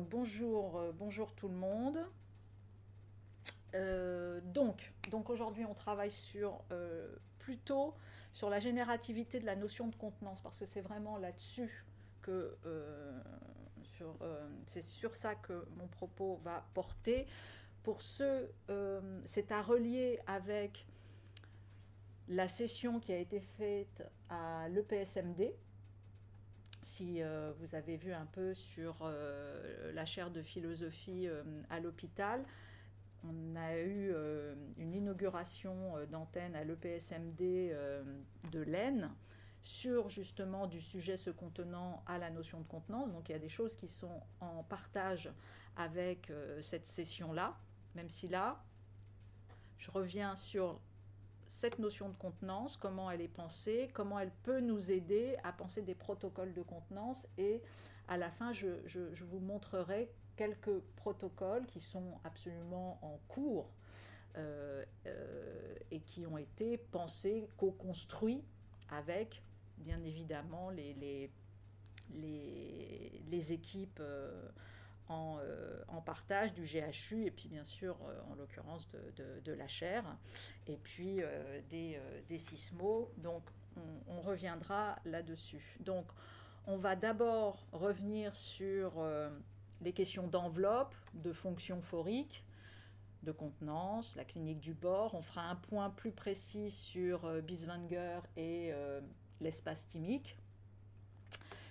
bonjour, bonjour tout le monde. donc, donc aujourd'hui on travaille sur plutôt sur la générativité de la notion de contenance parce que c'est vraiment là-dessus que c'est sur ça que mon propos va porter. Pour ceux, c'est à relier avec la session qui a été faite à l'EPSMD, si euh, vous avez vu un peu sur euh, la chaire de philosophie euh, à l'hôpital, on a eu une inauguration d'antenne à l'EPSMD de l'Aisne sur justement du sujet se contenant à la notion de contenance. Donc il y a des choses qui sont en partage avec cette session-là, même si là, je reviens sur cette notion de contenance, comment elle est pensée, comment elle peut nous aider à penser des protocoles de contenance et à la fin, je, vous montrerai quelques protocoles qui sont absolument en cours euh, euh, et qui ont été pensés, co-construits avec, bien évidemment, les, équipes. Euh, euh, en, partage du GHU et puis bien sûr euh, en l'occurrence de, la chair et puis euh, des, des, sismos. Donc on, reviendra là-dessus. Donc on va d'abord revenir sur les questions d'enveloppe, de fonction phorique, de contenance, la clinique du bord. On fera un point plus précis sur Biswanger et l'espace thymique.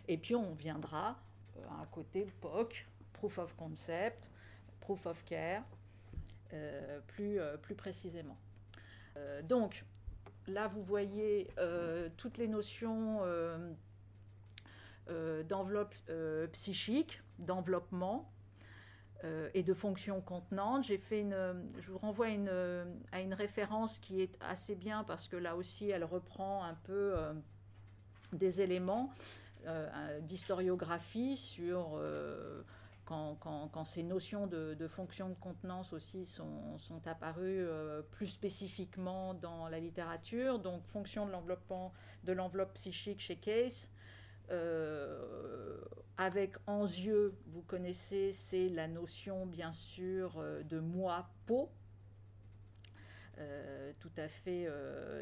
Et puis on viendra à côté POC, proof of concept, proof of care, euh, plus, euh, plus précisément. Euh, donc, là, vous voyez toutes les notions d'enveloppe psychique, d'enveloppement, et de fonction contenante. Je vous renvoie à une référence qui est assez bien parce que là aussi elle reprend un peu des éléments d'historiographie sur quand, ces notions de, fonction de contenance aussi sont, apparues euh, plus spécifiquement dans la littérature. Donc, fonction de l'enveloppe psychique chez Case. Euh, avec yeux, vous connaissez, c'est la notion bien sûr euh, de moi-peau, tout à fait,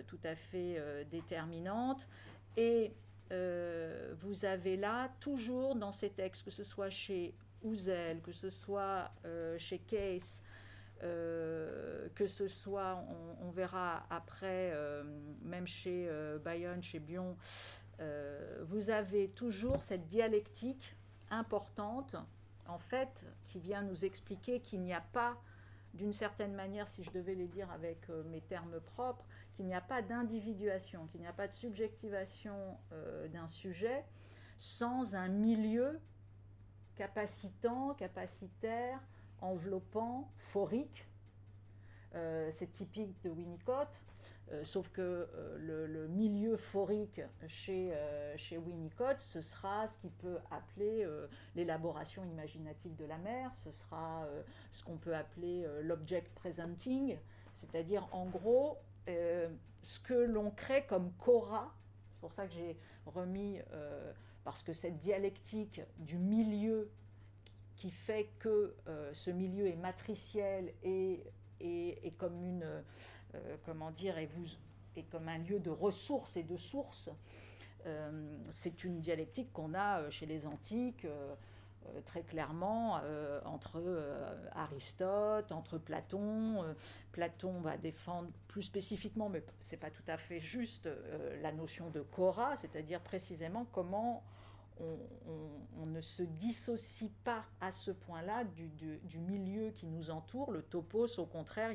tout à fait déterminante. Et vous avez là, toujours dans ces textes, que ce soit chez que ce soit euh, chez Case, euh, que ce soit, on, verra après, euh, même chez Bayonne, chez Bion, vous avez toujours cette dialectique importante, en fait, qui vient nous expliquer qu'il n'y a pas, d'une certaine manière, si je devais les dire avec mes termes propres, qu'il n'y a pas d'individuation, qu'il n'y a pas de subjectivation d'un sujet sans un milieu capacitant, capacitaire, enveloppant, phorique. Euh, c'est typique de Winnicott, euh, sauf que euh, le, milieu phorique chez, chez Winnicott, ce sera ce qu'il peut appeler l'élaboration imaginative de la mer, ce sera ce qu'on peut appeler l'object presenting, c'est-à-dire en gros ce que l'on crée comme Cora, c'est pour ça que j'ai remis parce que cette dialectique du milieu qui fait que euh, ce milieu est matriciel et, comme une, euh, comment dire, et comme un lieu de ressources et de sources, euh, c'est une dialectique qu'on a chez les antiques. Très clairement entre Aristote, entre Platon. Platon va défendre plus spécifiquement, mais c'est pas tout à fait juste, la notion de Cora, c'est-à-dire précisément comment on, ne se dissocie pas à ce point-là du, milieu qui nous entoure. Le topos, au contraire,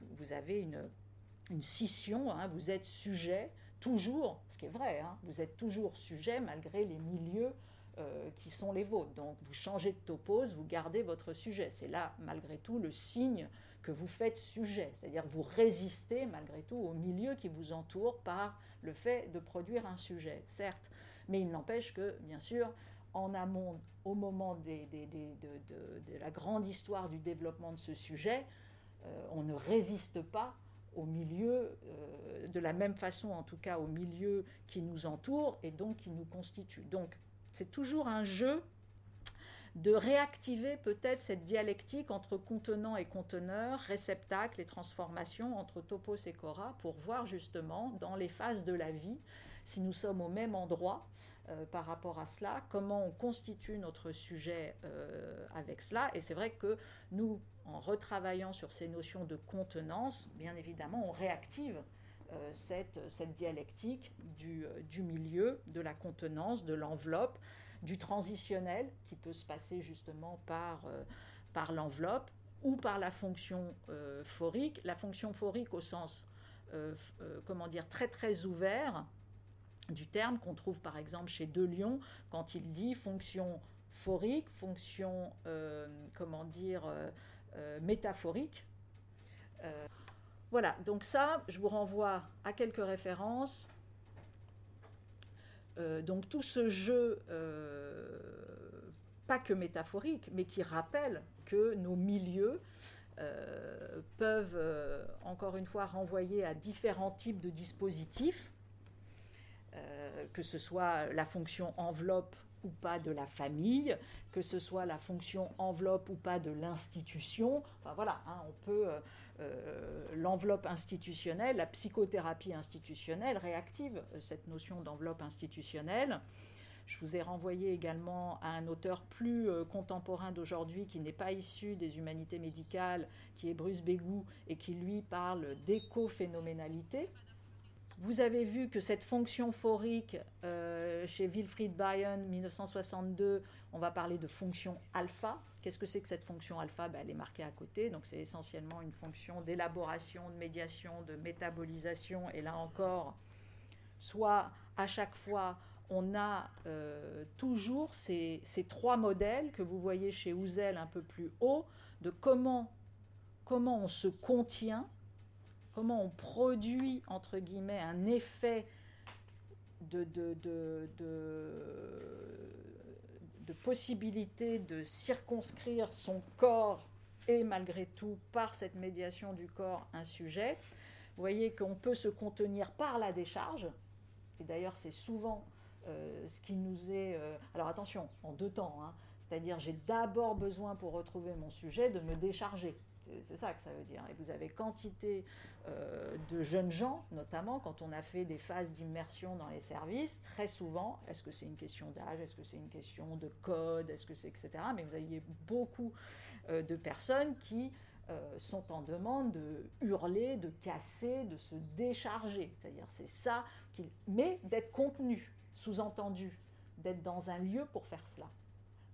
vous avez une, scission, hein. vous êtes sujet, toujours, ce qui est vrai, hein, vous êtes toujours sujet malgré les milieux euh, qui sont les vôtres. Donc vous changez de topos, vous gardez votre sujet. C'est là, malgré tout, le signe que vous faites sujet, c'est-à-dire vous résistez malgré tout au milieu qui vous entoure par le fait de produire un sujet. Certes, mais il n'empêche que, bien sûr, en amont, au moment de, la grande histoire du développement de ce sujet, euh, on ne résiste pas au milieu, euh, de la même façon en tout cas au milieu qui nous entoure et donc qui nous constitue. Donc c'est toujours un jeu de réactiver peut-être cette dialectique entre contenant et conteneur, réceptacle et transformation entre topos et cora pour voir justement dans les phases de la vie si nous sommes au même endroit euh, par rapport à cela, comment on constitue notre sujet euh, avec cela. Et c'est vrai que nous, en retravaillant sur ces notions de contenance, bien évidemment, on réactive cette, cette, dialectique du, du, milieu, de la contenance, de l'enveloppe, du transitionnel qui peut se passer justement par, par l'enveloppe ou par la fonction phorique. La fonction phorique au sens, comment dire, très très ouvert, du terme qu'on trouve par exemple chez De Lyon quand il dit fonction phorique, fonction, euh, comment dire, euh, euh, métaphorique. Voilà, donc ça, je vous renvoie à quelques références. donc tout ce jeu, pas que métaphorique, mais qui rappelle que nos milieux peuvent, encore une fois, renvoyer à différents types de dispositifs euh, que ce soit la fonction enveloppe ou pas de la famille, que ce soit la fonction enveloppe ou pas de l'institution. Enfin voilà, hein, on peut euh, euh, l'enveloppe institutionnelle, la psychothérapie institutionnelle réactive cette notion d'enveloppe institutionnelle. Je vous ai renvoyé également à un auteur plus contemporain d'aujourd'hui qui n'est pas issu des humanités médicales, qui est Bruce Bégou et qui lui parle d'écophénoménalité. Vous avez vu que cette fonction phorique, euh, chez Wilfried Bayern, 1962, on va parler de fonction alpha. Qu'est-ce que c'est que cette fonction alpha? Ben, Elle est marquée à côté, donc c'est essentiellement une fonction d'élaboration, de médiation, de métabolisation. Et là encore, soit à chaque fois, on a euh, toujours ces, trois modèles que vous voyez chez Houzel un peu plus haut, de comment, comment on se contient comment on produit, entre guillemets, un effet de, possibilité de circonscrire son corps et malgré tout, par cette médiation du corps, un sujet. Vous voyez qu'on peut se contenir par la décharge, et d'ailleurs c'est souvent euh, ce qui nous est... Euh, alors attention, en deux temps, hein. c'est-à-dire j'ai d'abord besoin pour retrouver mon sujet de me décharger. C'est ça que ça veut dire. Et vous avez quantité euh, de jeunes gens, notamment quand on a fait des phases d'immersion dans les services, très souvent, est-ce que c'est une question d'âge, est-ce que c'est une question de code, est-ce que c'est etc. Mais vous aviez beaucoup euh, de personnes qui euh, sont en demande de hurler, de casser, de se décharger. C'est-à-dire c'est ça, qui... mais d'être contenu, sous-entendu, d'être dans un lieu pour faire cela.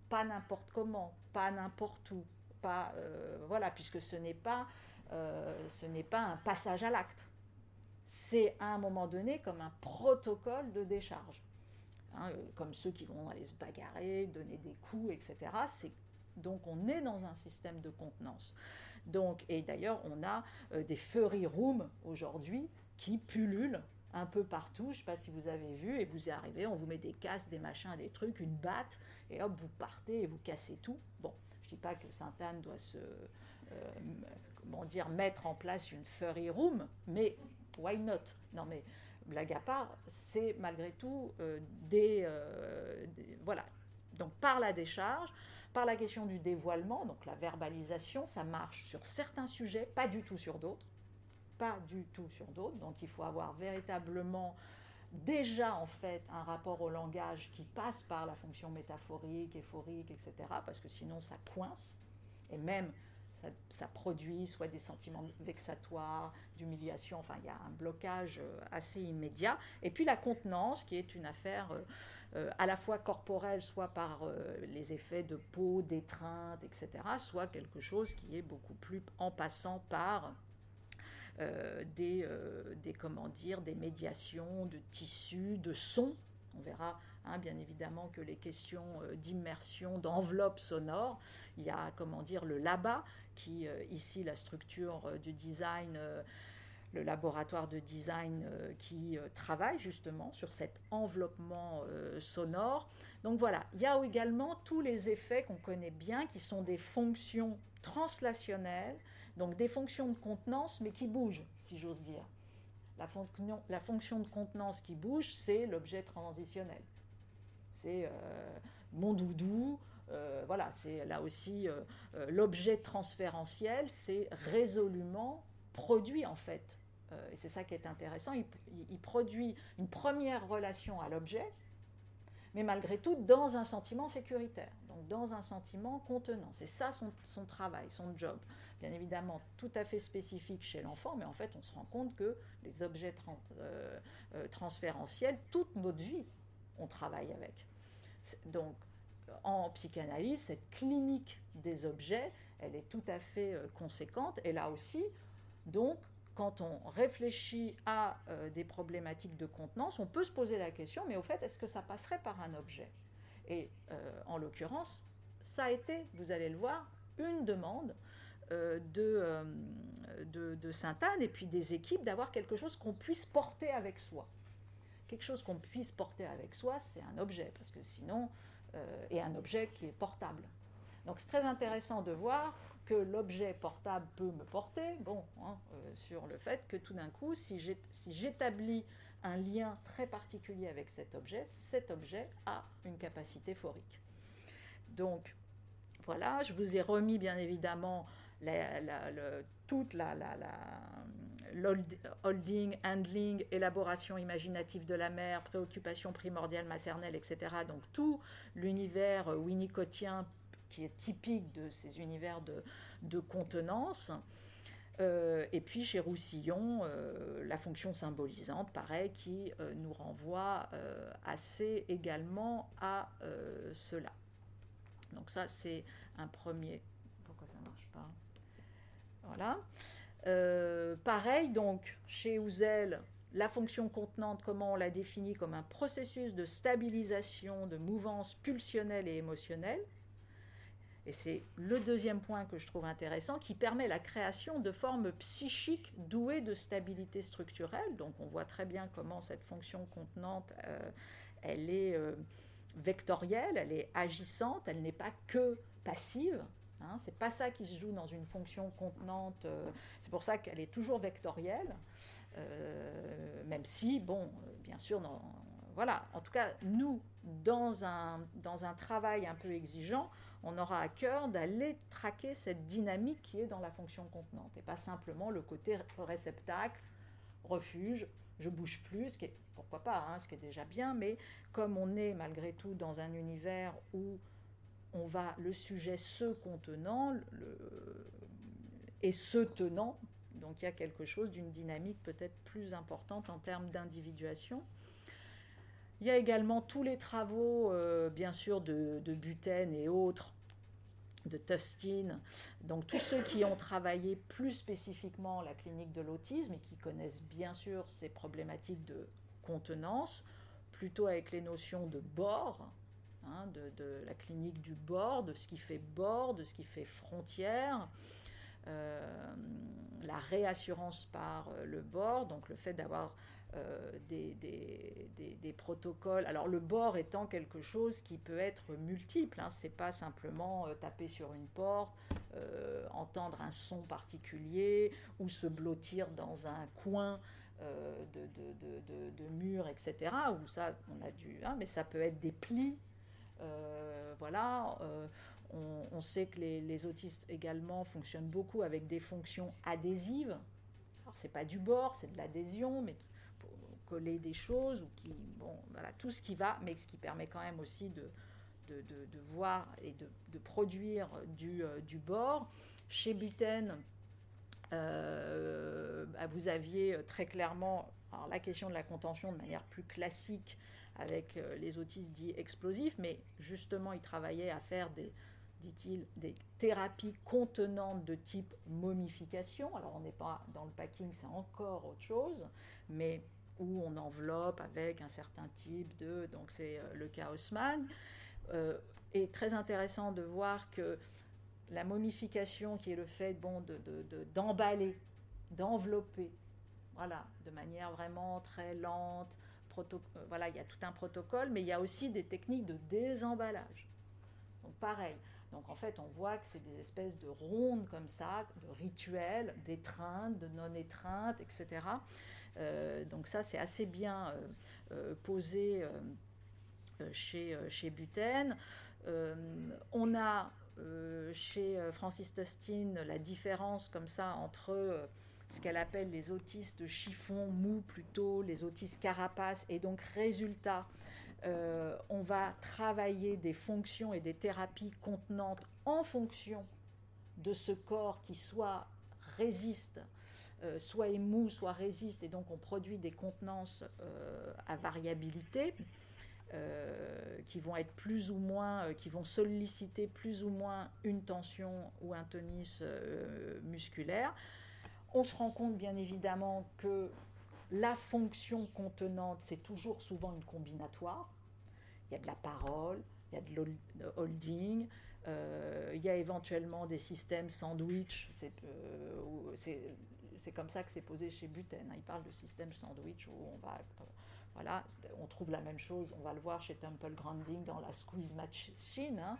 Pas n'importe comment, pas n'importe où, euh, voilà, puisque ce n'est pas, euh, ce n'est pas un passage à l'acte. C'est à un moment donné comme un protocole de décharge. Hein, euh, comme ceux qui vont aller se bagarrer, donner des coups, etc. C'est, donc on est dans un système de contenance. Donc, et d'ailleurs, on a des furry rooms aujourd'hui qui pullulent un peu partout. Je ne sais pas si vous avez vu, et vous y arrivez, on vous met des casques, des machins, des trucs, une batte, et hop, vous partez et vous cassez tout. Bon, pas que Sainte-Anne doit se, euh, comment dire, mettre en place une furry room, mais why not? Non, mais blague à part, c'est malgré tout euh, euh, des, Voilà. Donc par la décharge, par la question du dévoilement, donc la verbalisation, ça marche sur certains sujets, pas du tout sur d'autres. Pas du tout sur d'autres. Donc il faut avoir véritablement déjà en fait un rapport au langage qui passe par la fonction métaphorique, euphorique, etc. Parce que sinon ça coince et même ça, produit soit des sentiments vexatoires, d'humiliation, enfin il y a un blocage euh, assez immédiat. Et puis la contenance qui est une affaire euh, euh, à la fois corporelle, soit par les effets de peau, d'étreinte, etc., soit quelque chose qui est beaucoup plus en passant par des, euh, des, comment dire, des médiations de tissus, de sons. On verra hein, bien évidemment que les questions euh, d'immersion, d'enveloppe sonore, il y a comment dire le LABA, qui ici la structure du design le laboratoire de design qui travaille justement sur cet enveloppement sonore. Donc voilà, il y a également tous les effets qu'on connaît bien qui sont des fonctions translationnelles donc des fonctions de contenance, mais qui bougent, si j'ose dire. La fonction, de contenance qui bouge, c'est l'objet transitionnel. C'est euh, mon doudou, voilà, c'est là aussi l'objet transférentiel, c'est résolument produit en fait. et c'est ça qui est intéressant, il, produit une première relation à l'objet, mais malgré tout dans un sentiment sécuritaire, dans un sentiment contenant. C'est ça son, travail, son job. Bien évidemment, tout à fait spécifique chez l'enfant, mais en fait, on se rend compte que les objets euh, euh, transférentiels, toute notre vie, on travaille avec. Donc, en psychanalyse, cette clinique des objets, elle est tout à fait euh, conséquente. Et là aussi, donc, quand on réfléchit à des problématiques de contenance, on peut se poser la question, mais au fait, est-ce que ça passerait par un objet? Et euh, en l'occurrence, ça a été, vous allez le voir, une demande euh, de, de, Sainte-Anne et puis des équipes d'avoir quelque chose qu'on puisse porter avec soi. Quelque chose qu'on puisse porter avec soi, c'est un objet, parce que sinon, et un objet qui est portable. Donc c'est très intéressant de voir que l'objet portable peut me porter, bon, hein, euh, sur le fait que tout d'un coup, si j'établis un lien très particulier avec cet objet, cet objet a une capacité phorique. Donc, voilà, je vous ai remis bien évidemment toute la, holding, handling, élaboration imaginative de la mère, préoccupation primordiale maternelle, etc. Donc tout l'univers winnicottien qui est typique de ces univers de, contenance. Euh, et puis chez Roussillon, euh, la fonction symbolisante, pareil, qui euh, nous renvoie assez également à cela. Donc ça, c'est un premier... Pourquoi ça marche pas? Voilà. pareil, donc, chez Houzel, la fonction contenante, comment on la définit comme un processus de stabilisation de mouvance pulsionnelle et émotionnelle, et c'est le deuxième point que je trouve intéressant, qui permet la création de formes psychiques douées de stabilité structurelle. Donc on voit très bien comment cette fonction contenante, euh, elle est euh, vectorielle, elle est agissante, elle n'est pas que passive. Hein, c'est pas ça qui se joue dans une fonction contenante. Euh, c'est pour ça qu'elle est toujours vectorielle, même si, bon, bien sûr, voilà. En tout cas, nous, dans un, dans un travail un peu exigeant, on aura à cœur d'aller traquer cette dynamique qui est dans la fonction contenante et pas simplement le côté réceptacle, refuge, je bouge plus, ce qui est, pourquoi pas, hein, ce qui est déjà bien, mais comme on est malgré tout dans un univers où on va le sujet se contenant et se tenant, donc il y a quelque chose d'une dynamique peut-être plus importante en termes d'individuation. Il y a également tous les travaux, euh, bien sûr, de, de Buten et autres, de Tustin, donc tous ceux qui ont travaillé plus spécifiquement la clinique de l'autisme et qui connaissent bien sûr ces problématiques de contenance, plutôt avec les notions de bord, hein, de, la clinique du bord, de ce qui fait bord, de ce qui fait frontière, euh, la réassurance par le bord, donc le fait d'avoir euh, des, protocoles. Alors le bord étant quelque chose qui peut être multiple, hein, c'est pas simplement euh, taper sur une porte, euh, entendre un son particulier ou se blottir dans un coin de, de, etc. Où ça, on a dû, hein, mais ça peut être des plis. voilà. On, sait que les, les, autistes également fonctionnent beaucoup avec des fonctions adhésives. Alors c'est pas du bord, c'est de l'adhésion, mais coller des choses ou qui, bon, voilà, tout ce qui va, mais ce qui permet quand même aussi de, de, de, voir et de, de produire du, euh, du, bord. Chez Buten, euh, bah, vous aviez très clairement alors, la question de la contention de manière plus classique avec euh, les autistes dits explosifs, mais justement, il travaillait à faire des, dit-il, des thérapies contenantes de type momification. Alors, on n'est pas dans le packing, c'est encore autre chose, mais où on enveloppe avec un certain type de... Donc c'est euh, le cas Haussmann. Euh, et très intéressant de voir que la momification, qui est le fait bon, d'emballer, de, d'envelopper, voilà, de manière vraiment très lente, euh, voilà, il y a tout un protocole, mais il y a aussi des techniques de désemballage. Donc pareil. Donc en fait, on voit que c'est des espèces de rondes comme ça, de rituels, d'étreintes, de non-étreintes, etc. Euh, donc ça, c'est assez bien euh, euh, posé chez, chez Buten. on a chez Francis Tustin la différence comme ça entre ce qu'elle appelle les autistes chiffon, mou plutôt, les autistes carapace, et donc résultat, on va travailler des fonctions et des thérapies contenantes en fonction de ce corps qui soit résiste, euh, soit mou, soit résiste, et donc on produit des contenances euh, à variabilité. Euh, qui vont être plus ou moins, qui vont solliciter plus ou moins une tension ou un tonus musculaire. On se rend compte bien évidemment que la fonction contenante, c'est toujours souvent une combinatoire. Il y a de la parole, il y a de holding, euh, il y a éventuellement des systèmes sandwich, euh, c'est comme ça que c'est posé chez Buten. Hein. Il parle de système sandwich où on va, euh, voilà, on trouve la même chose, on va le voir chez Temple Grounding dans la squeeze machine. Hein.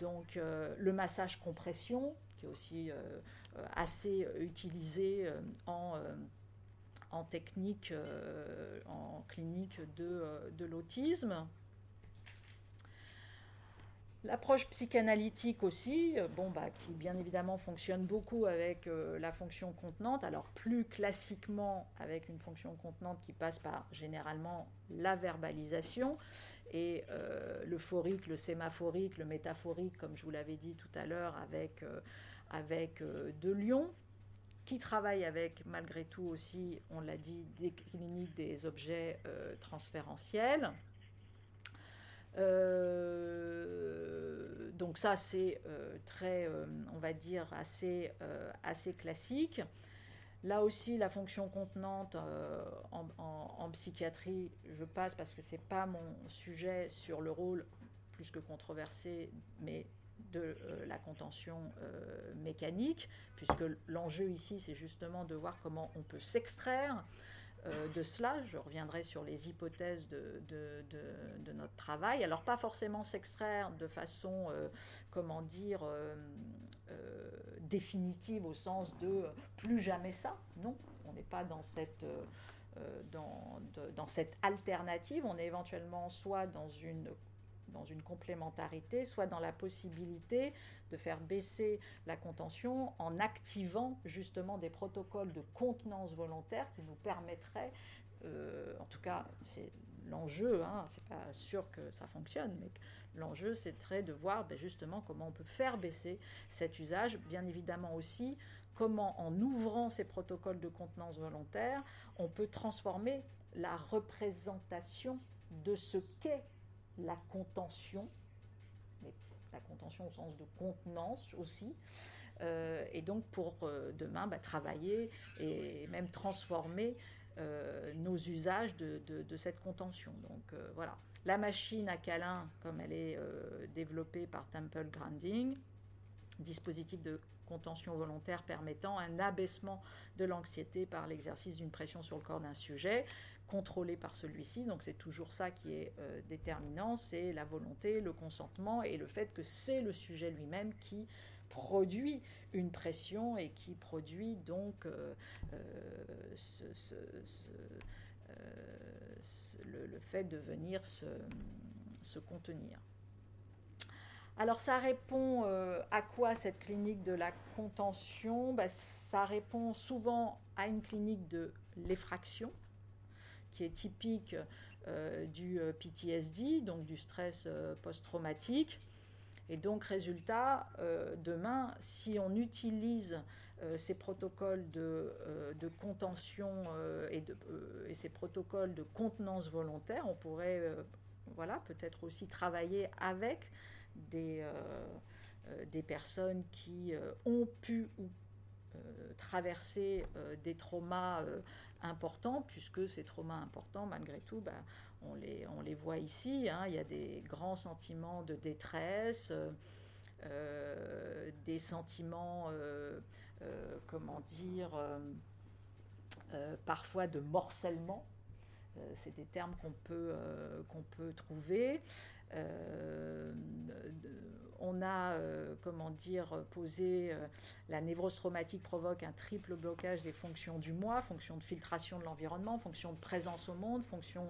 Donc le massage compression, qui est aussi assez utilisé en, en technique, en clinique de, de l'autisme. L'approche psychanalytique aussi, euh, bon, bah, qui bien évidemment fonctionne beaucoup avec euh, la fonction contenante, alors plus classiquement avec une fonction contenante qui passe par généralement la verbalisation, et euh, le phorique, le sémaphorique, le métaphorique, comme je vous l'avais dit tout à l'heure, avec, avec De Lyon, qui travaille avec malgré tout aussi, on l'a dit, des cliniques des objets transférentiels. Euh, donc ça, c'est euh, très, euh, on va dire, assez, assez classique. Là aussi, la fonction contenante en, psychiatrie, je passe parce que ce n'est pas mon sujet sur le rôle plus que controversé, mais de la contention mécanique, puisque l'enjeu ici, c'est justement de voir comment on peut s'extraire euh, de cela. Je reviendrai sur les hypothèses de, notre travail. Alors pas forcément s'extraire de façon, euh, comment dire, euh, définitive au sens de plus jamais ça. Non, on n'est pas dans cette... Dans, dans, cette alternative, on est éventuellement soit dans une dans une complémentarité, soit dans la possibilité de faire baisser la contention en activant justement des protocoles de contenance volontaire qui nous permettraient, euh, en tout cas c'est l'enjeu, hein, c'est pas sûr que ça fonctionne, mais l'enjeu c'est de voir ben, justement comment on peut faire baisser cet usage, bien évidemment aussi comment en ouvrant ces protocoles de contenance volontaire, on peut transformer la représentation de ce qu'est la contention, mais la contention au sens de contenance aussi, euh, et donc pour euh, demain bah, travailler et même transformer euh, nos usages de, cette contention. Donc voilà, la machine à câlin, comme elle est développée par Temple Grounding, dispositif de contention volontaire permettant un abaissement de l'anxiété par l'exercice d'une pression sur le corps d'un sujet, contrôlé par celui-ci. Donc c'est toujours ça qui est euh, déterminant, c'est la volonté, le consentement et le fait que c'est le sujet lui-même qui produit une pression et qui produit donc euh, euh, le, fait de venir se, contenir. Alors ça répond à quoi cette clinique de la contention? Ben, Ça répond souvent à une clinique de l'effraction qui est typique euh, du euh, PTSD, donc du stress euh, post-traumatique. Et donc, résultat, demain, si on utilise ces protocoles de, de contention et, de, et, ces protocoles de contenance volontaire, on pourrait voilà, peut-être aussi travailler avec des, des personnes qui ont pu ou traverser des traumas importants, puisque ces traumas importants, malgré tout, bah, on, les, on les voit ici. Hein. il y a des grands sentiments de détresse, euh, des sentiments, euh, euh, comment dire, parfois de morcellement. C'est des termes qu'on peut, qu'on peut trouver. On a, comment dire, posé la névrose traumatique provoque un triple blocage des fonctions du moi, fonction de filtration de l'environnement, fonction de présence au monde, fonction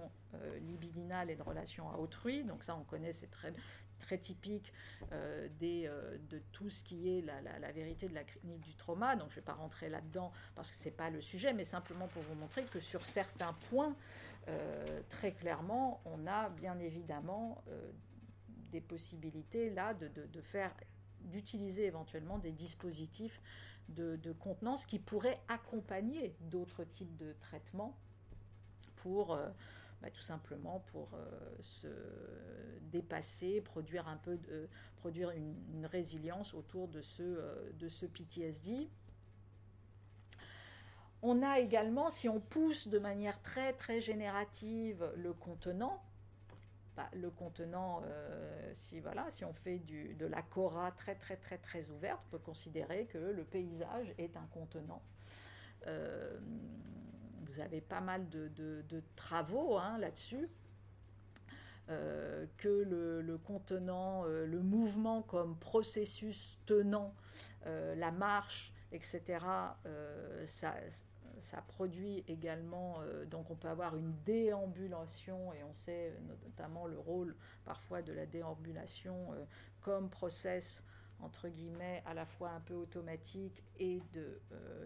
libidinale et de relation à autrui. Donc ça, on connaît, c'est très, très typique euh, euh, de tout ce qui est la, vérité de la clinique du trauma. Donc je ne vais pas rentrer là-dedans parce que ce n'est pas le sujet, mais simplement pour vous montrer que sur certains points, euh, très clairement, on a bien évidemment des possibilités là de, faire d'utiliser éventuellement des dispositifs de, contenance qui pourraient accompagner d'autres types de traitements pour bah, tout simplement pour euh, se dépasser, produire un peu produire une, résilience autour de ce, euh, de ce PTSD. On a également, si on pousse de manière très très générative le contenant, bah, le contenant, euh, si on fait de la cora très très très très ouverte, on peut considérer que le paysage est un contenant vous avez pas mal de, travaux hein, là-dessus. Euh, que le, contenant, euh, le mouvement comme processus tenant, euh, la marche, etc., ça, ça, produit également, donc on peut avoir une déambulation, et on sait notamment le rôle parfois de la déambulation comme process, entre guillemets, à la fois un peu automatique et de,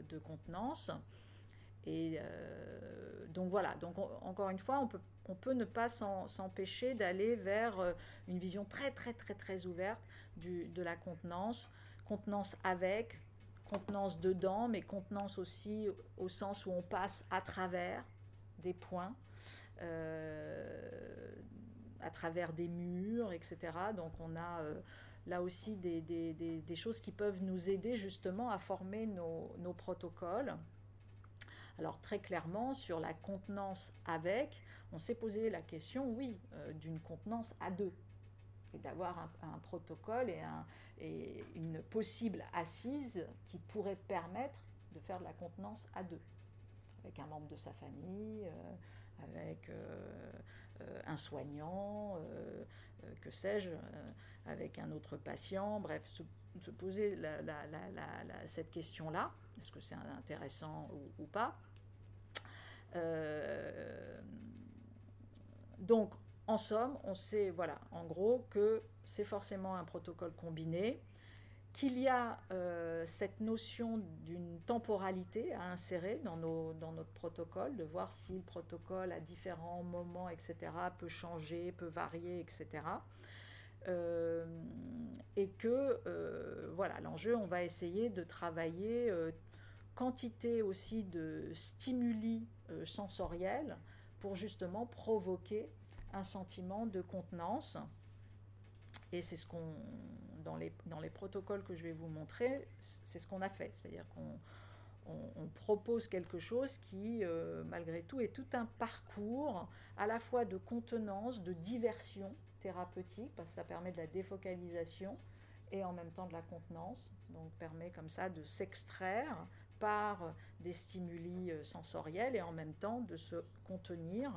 de contenance. Et euh, donc voilà, donc encore une fois, on peut, on peut ne pas s'empêcher d'aller vers euh, une vision très très très très ouverte du, de la contenance, contenance avec, contenance dedans, mais contenance aussi au sens où on passe à travers des points, euh, à travers des murs, etc. Donc on a là aussi des, choses qui peuvent nous aider justement à former nos, nos protocoles. Alors très clairement, sur la contenance avec, on s'est posé la question, oui, euh, d'une contenance à deux, et d'avoir un, protocole et, un, et, une possible assise qui pourrait permettre de faire de la contenance à deux, avec un membre de sa famille, euh, avec euh, un soignant, que sais-je, avec un autre patient, bref, se, poser cette question-là est-ce que c'est intéressant ou, pas euh, Donc, en somme, on sait, voilà, en gros, que c'est forcément un protocole combiné, qu'il y a euh, cette notion d'une temporalité à insérer dans, nos, dans, notre protocole, de voir si le protocole à différents moments, etc., peut changer, peut varier, etc. Euh, et que euh, voilà, l'enjeu, on va essayer de travailler quantité aussi de stimuli sensoriels pour justement provoquer un sentiment de contenance. Et c'est ce qu'on, dans les, dans les protocoles que je vais vous montrer, c'est ce qu'on a fait. C'est-à-dire qu'on on, propose quelque chose qui, malgré tout, est tout un parcours à la fois de contenance, de diversion, thérapeutique parce que ça permet de la défocalisation et en même temps de la contenance, donc permet comme ça de s'extraire par des stimuli euh, sensoriels et en même temps de se contenir.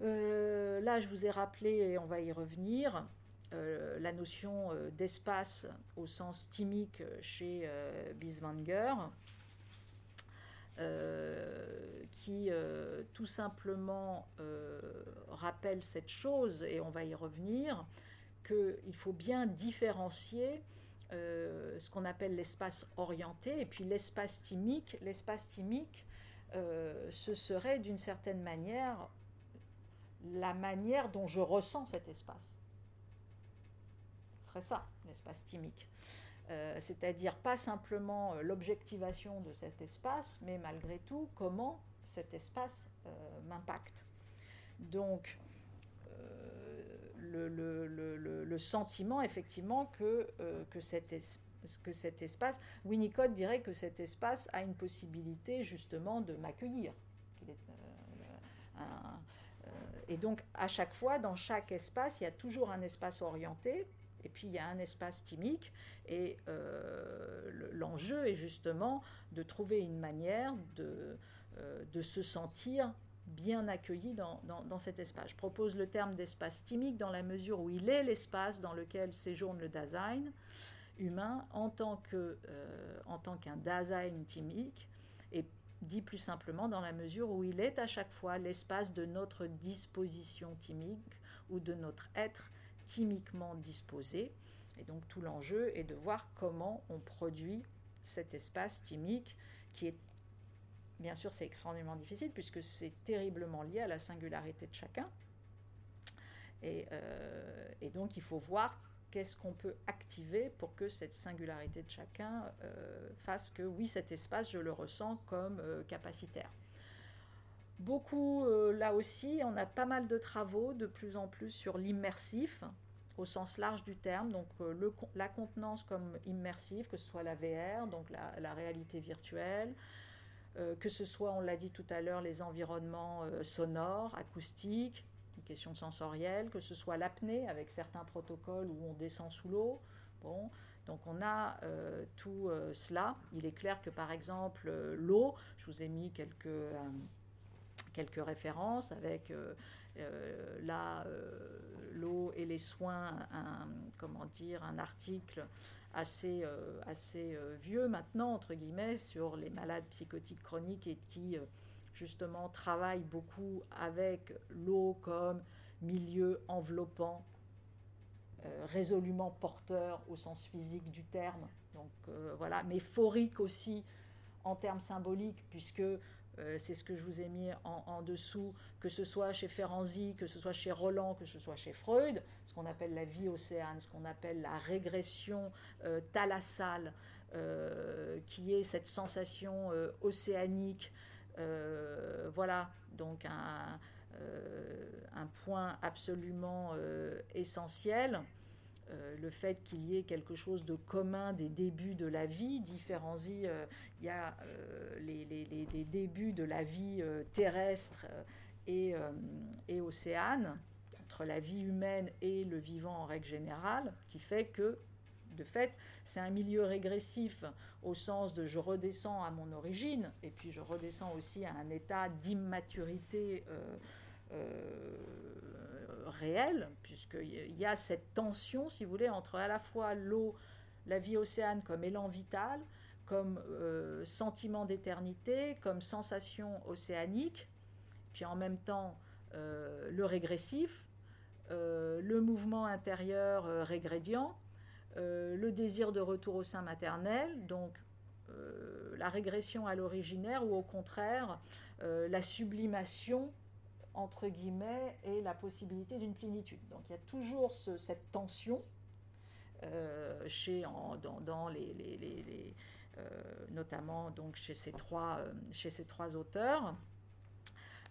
Euh, là, je vous ai rappelé, et on va y revenir, euh, la notion d'espace au sens thymique chez Biswanger. Euh, qui euh, tout simplement euh, rappelle cette chose, et on va y revenir, qu'il faut bien différencier ce qu'on appelle l'espace orienté et puis l'espace thymique. L'espace thymique, ce serait d'une certaine manière la manière dont je ressens cet espace. Ce serait ça, l'espace thymique. Euh, c'est-à-dire pas simplement euh, l'objectivation de cet espace, mais malgré tout comment cet espace euh, m'impacte. Donc, le, sentiment effectivement que, que, cet que cet espace, Winnicott dirait que cet espace a une possibilité justement de m'accueillir. Et donc à chaque fois, dans chaque espace, il y a toujours un espace orienté et puis il y a un espace thymique, et euh, l'enjeu est justement de trouver une manière de, euh, se sentir bien accueilli dans, cet espace. Je propose le terme d'espace thymique dans la mesure où il est l'espace dans lequel séjourne le Dasein humain en tant qu'un Dasein thymique, et dit plus simplement dans la mesure où il est à chaque fois l'espace de notre disposition thymique ou de notre être thymiquement disposé. Et donc tout l'enjeu est de voir comment on produit cet espace thymique qui est, bien sûr, c'est extraordinairement difficile puisque c'est terriblement lié à la singularité de chacun. Et, euh, et donc il faut voir qu'est-ce qu'on peut activer pour que cette singularité de chacun euh, fasse que oui, cet espace, je le ressens comme euh, capacitaire. Beaucoup, euh, là aussi, on a pas mal de travaux de plus en plus sur l'immersif, au sens large du terme, donc la contenance comme immersive, que ce soit la VR, donc la réalité virtuelle, que ce soit, on l'a dit tout à l'heure, les environnements sonores, acoustiques, une question sensorielle, que ce soit l'apnée avec certains protocoles où on descend sous l'eau. Bon, donc on a euh, tout euh, cela. Il est clair que par exemple euh, l'eau, je vous ai mis quelques, références avec l'eau et les soins, un, comment dire, un article assez vieux maintenant, entre guillemets, sur les malades psychotiques chroniques et qui justement travaille beaucoup avec l'eau comme milieu enveloppant, euh, résolument porteur au sens physique du terme. Donc euh, voilà, mais phorique aussi en termes symboliques, puisque euh, c'est ce que je vous ai mis en, dessous, que ce soit chez Ferenczi, que ce soit chez Roland, que ce soit chez Freud, ce qu'on appelle la vie océane, ce qu'on appelle la régression thalassale, qui est cette sensation océanique euh, voilà, donc un, euh, point absolument euh, essentiel. le fait qu'il y ait quelque chose de commun des débuts de la vie, différencie, il y a les, débuts de la vie terrestre et océane, entre la vie humaine et le vivant en règle générale, qui fait que de fait, c'est un milieu régressif au sens de je redescends à mon origine, et puis je redescends aussi à un état d'immaturité euh, euh, réel, puisqu'il y a cette tension, si vous voulez, entre à la fois l'eau, la vie océane comme élan vital, comme euh, sentiment d'éternité, comme sensation océanique, puis en même temps le régressif, le mouvement intérieur régrédiant, euh, le désir de retour au sein maternel, donc euh, la régression à l'originaire, ou au contraire euh, la sublimation entre guillemets et la possibilité d'une plénitude. Donc il y a toujours cette tension chez, dans, les, notamment donc chez ces trois, chez ces trois auteurs.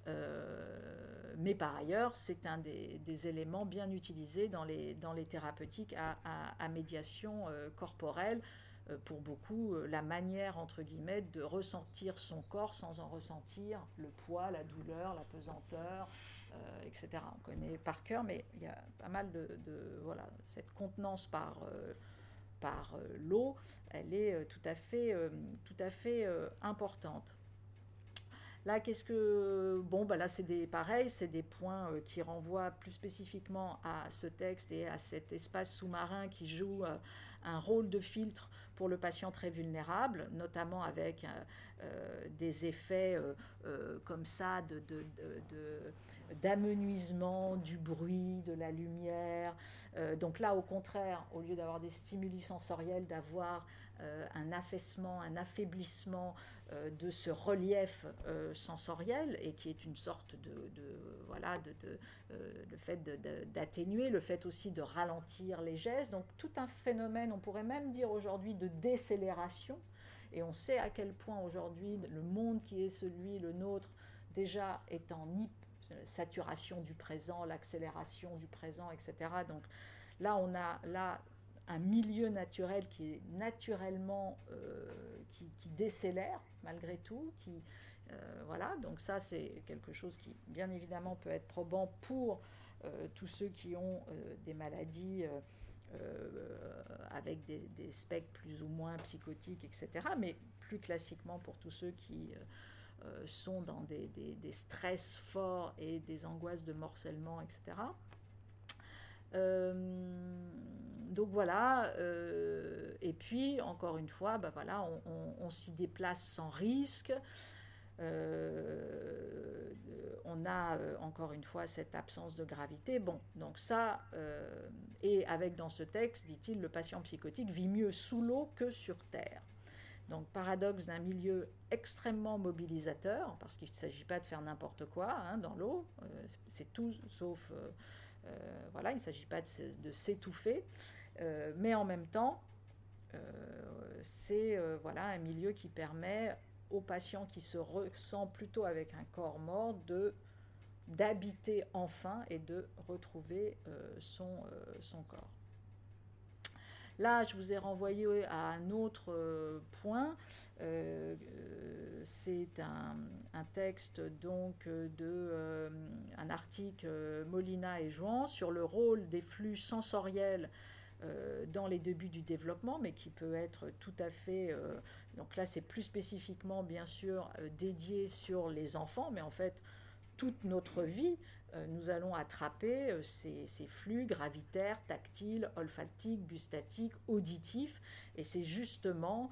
Euh, mais par ailleurs, c'est un des, éléments bien utilisés dans les, dans les thérapeutiques à, médiation euh, corporelle. Euh, pour beaucoup, la manière, entre guillemets, de ressentir son corps sans en ressentir le poids, la douleur, la pesanteur, etc. On connaît par cœur, mais il y a pas mal de, voilà, cette contenance par, par l'eau, elle est tout à fait, tout à fait importante. Là, qu'est-ce que. Bon, bah là, c'est des. Pareil, c'est des points euh, qui renvoient plus spécifiquement à ce texte et à cet espace sous-marin qui joue euh, un rôle de filtre pour le patient très vulnérable, notamment avec euh, des effets comme ça de, d'amenuisement du bruit, de la lumière. donc là, au contraire, au lieu d'avoir des stimuli sensoriels, d'avoir un affaissement, un affaiblissement euh, de ce relief euh, sensoriel et qui est une sorte de, voilà de, euh, le fait d'atténuer, le fait aussi de ralentir les gestes. Donc tout un phénomène, on pourrait même dire aujourd'hui de décélération. Et on sait à quel point aujourd'hui le monde qui est celui, le nôtre, déjà est en saturation du présent, l'accélération du présent, etc. Donc là, on a là un milieu naturel qui est naturellement euh, qui, décélère malgré tout, qui euh, voilà. Donc ça c'est quelque chose qui bien évidemment peut être probant pour euh, tous ceux qui ont des maladies avec des, des, spectres plus ou moins psychotiques, etc. Mais plus classiquement pour tous ceux qui sont dans des, des, stress forts et des angoisses de morcellement, etc. donc voilà, et puis encore une fois, bah voilà, on s'y déplace sans risque. Euh, on a euh, encore une fois cette absence de gravité. Bon, donc ça, euh, et avec dans ce texte, dit-il, le patient psychotique vit mieux sous l'eau que sur Terre. Donc paradoxe d'un milieu extrêmement mobilisateur, parce qu'il ne s'agit pas de faire n'importe quoi hein, dans l'eau, c'est tout sauf... voilà, il ne s'agit pas de, s'étouffer, mais en même temps, c'est voilà, un milieu qui permet au patient qui se ressent plutôt avec un corps mort de d'habiter enfin et de retrouver euh, son, euh, corps. Là, je vous ai renvoyé à un autre euh, point. C'est un, texte donc de un article Molina et Jouan sur le rôle des flux sensoriels dans les débuts du développement, mais qui peut être tout à fait donc là, c'est plus spécifiquement, bien sûr, euh, dédié sur les enfants, mais en fait, toute notre vie, euh, nous allons attraper euh, ces, flux gravitaires, tactiles, olfactiques, gustatiques, auditifs, et c'est justement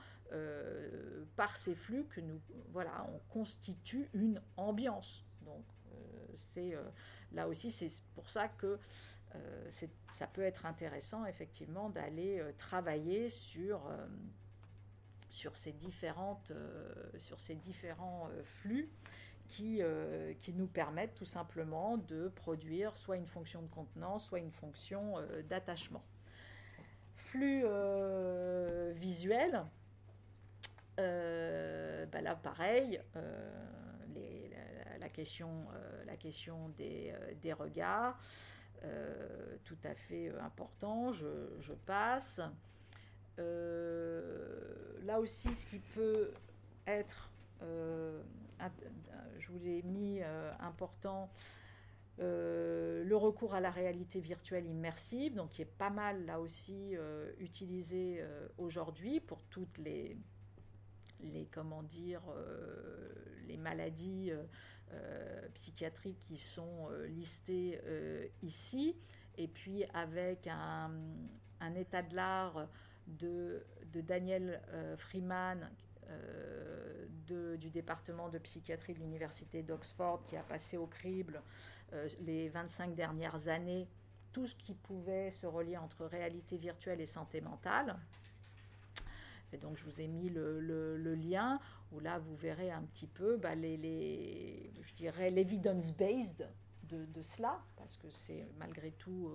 par ces flux que nous, voilà, on constitue une ambiance. Donc, c'est là aussi, c'est pour ça que ça peut être intéressant, effectivement, d'aller travailler sur sur ces, différentes, euh, sur ces différents euh, flux qui, euh, qui, nous permettent tout simplement de produire soit une fonction de contenance, soit une fonction d'attachement. Flux visuel, ben là pareil, la, question, des, regards, tout à fait important, je, passe. Euh, là aussi, ce qui peut être, euh, je vous l'ai mis euh, important, le recours à la réalité virtuelle immersive, donc qui est pas mal là aussi utilisé aujourd'hui pour toutes les, les comment dire, les maladies psychiatriques qui sont listées ici, et puis avec un, état de l'art de, Daniel euh, Freeman euh, du département de psychiatrie de l'université d'Oxford qui a passé au crible euh, les 25 dernières années tout ce qui pouvait se relier entre réalité virtuelle et santé mentale. Et donc je vous ai mis le, lien où là vous verrez un petit peu bah, les, je dirais l'evidence-based de, de, cela, parce que c'est malgré tout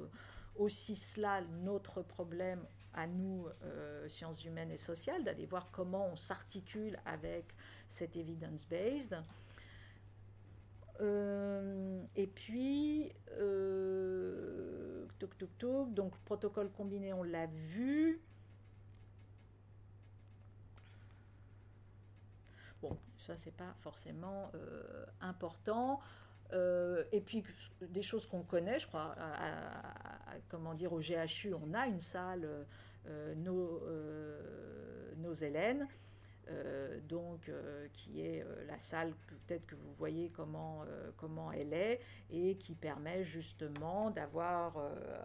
aussi cela notre problème à nous, euh, sciences humaines et sociales, d'aller voir comment on s'articule avec cette evidence-based. Euh, et puis, euh, donc protocole combiné, on l'a vu. Bon, ça c'est pas forcément important. Euh, et puis des choses qu'on connaît, je crois, comment dire, au GHU, on a une salle, euh, nos, euh, nos Hélènes, donc qui est la salle peut-être que vous voyez comment, comment elle est et qui permet justement d'avoir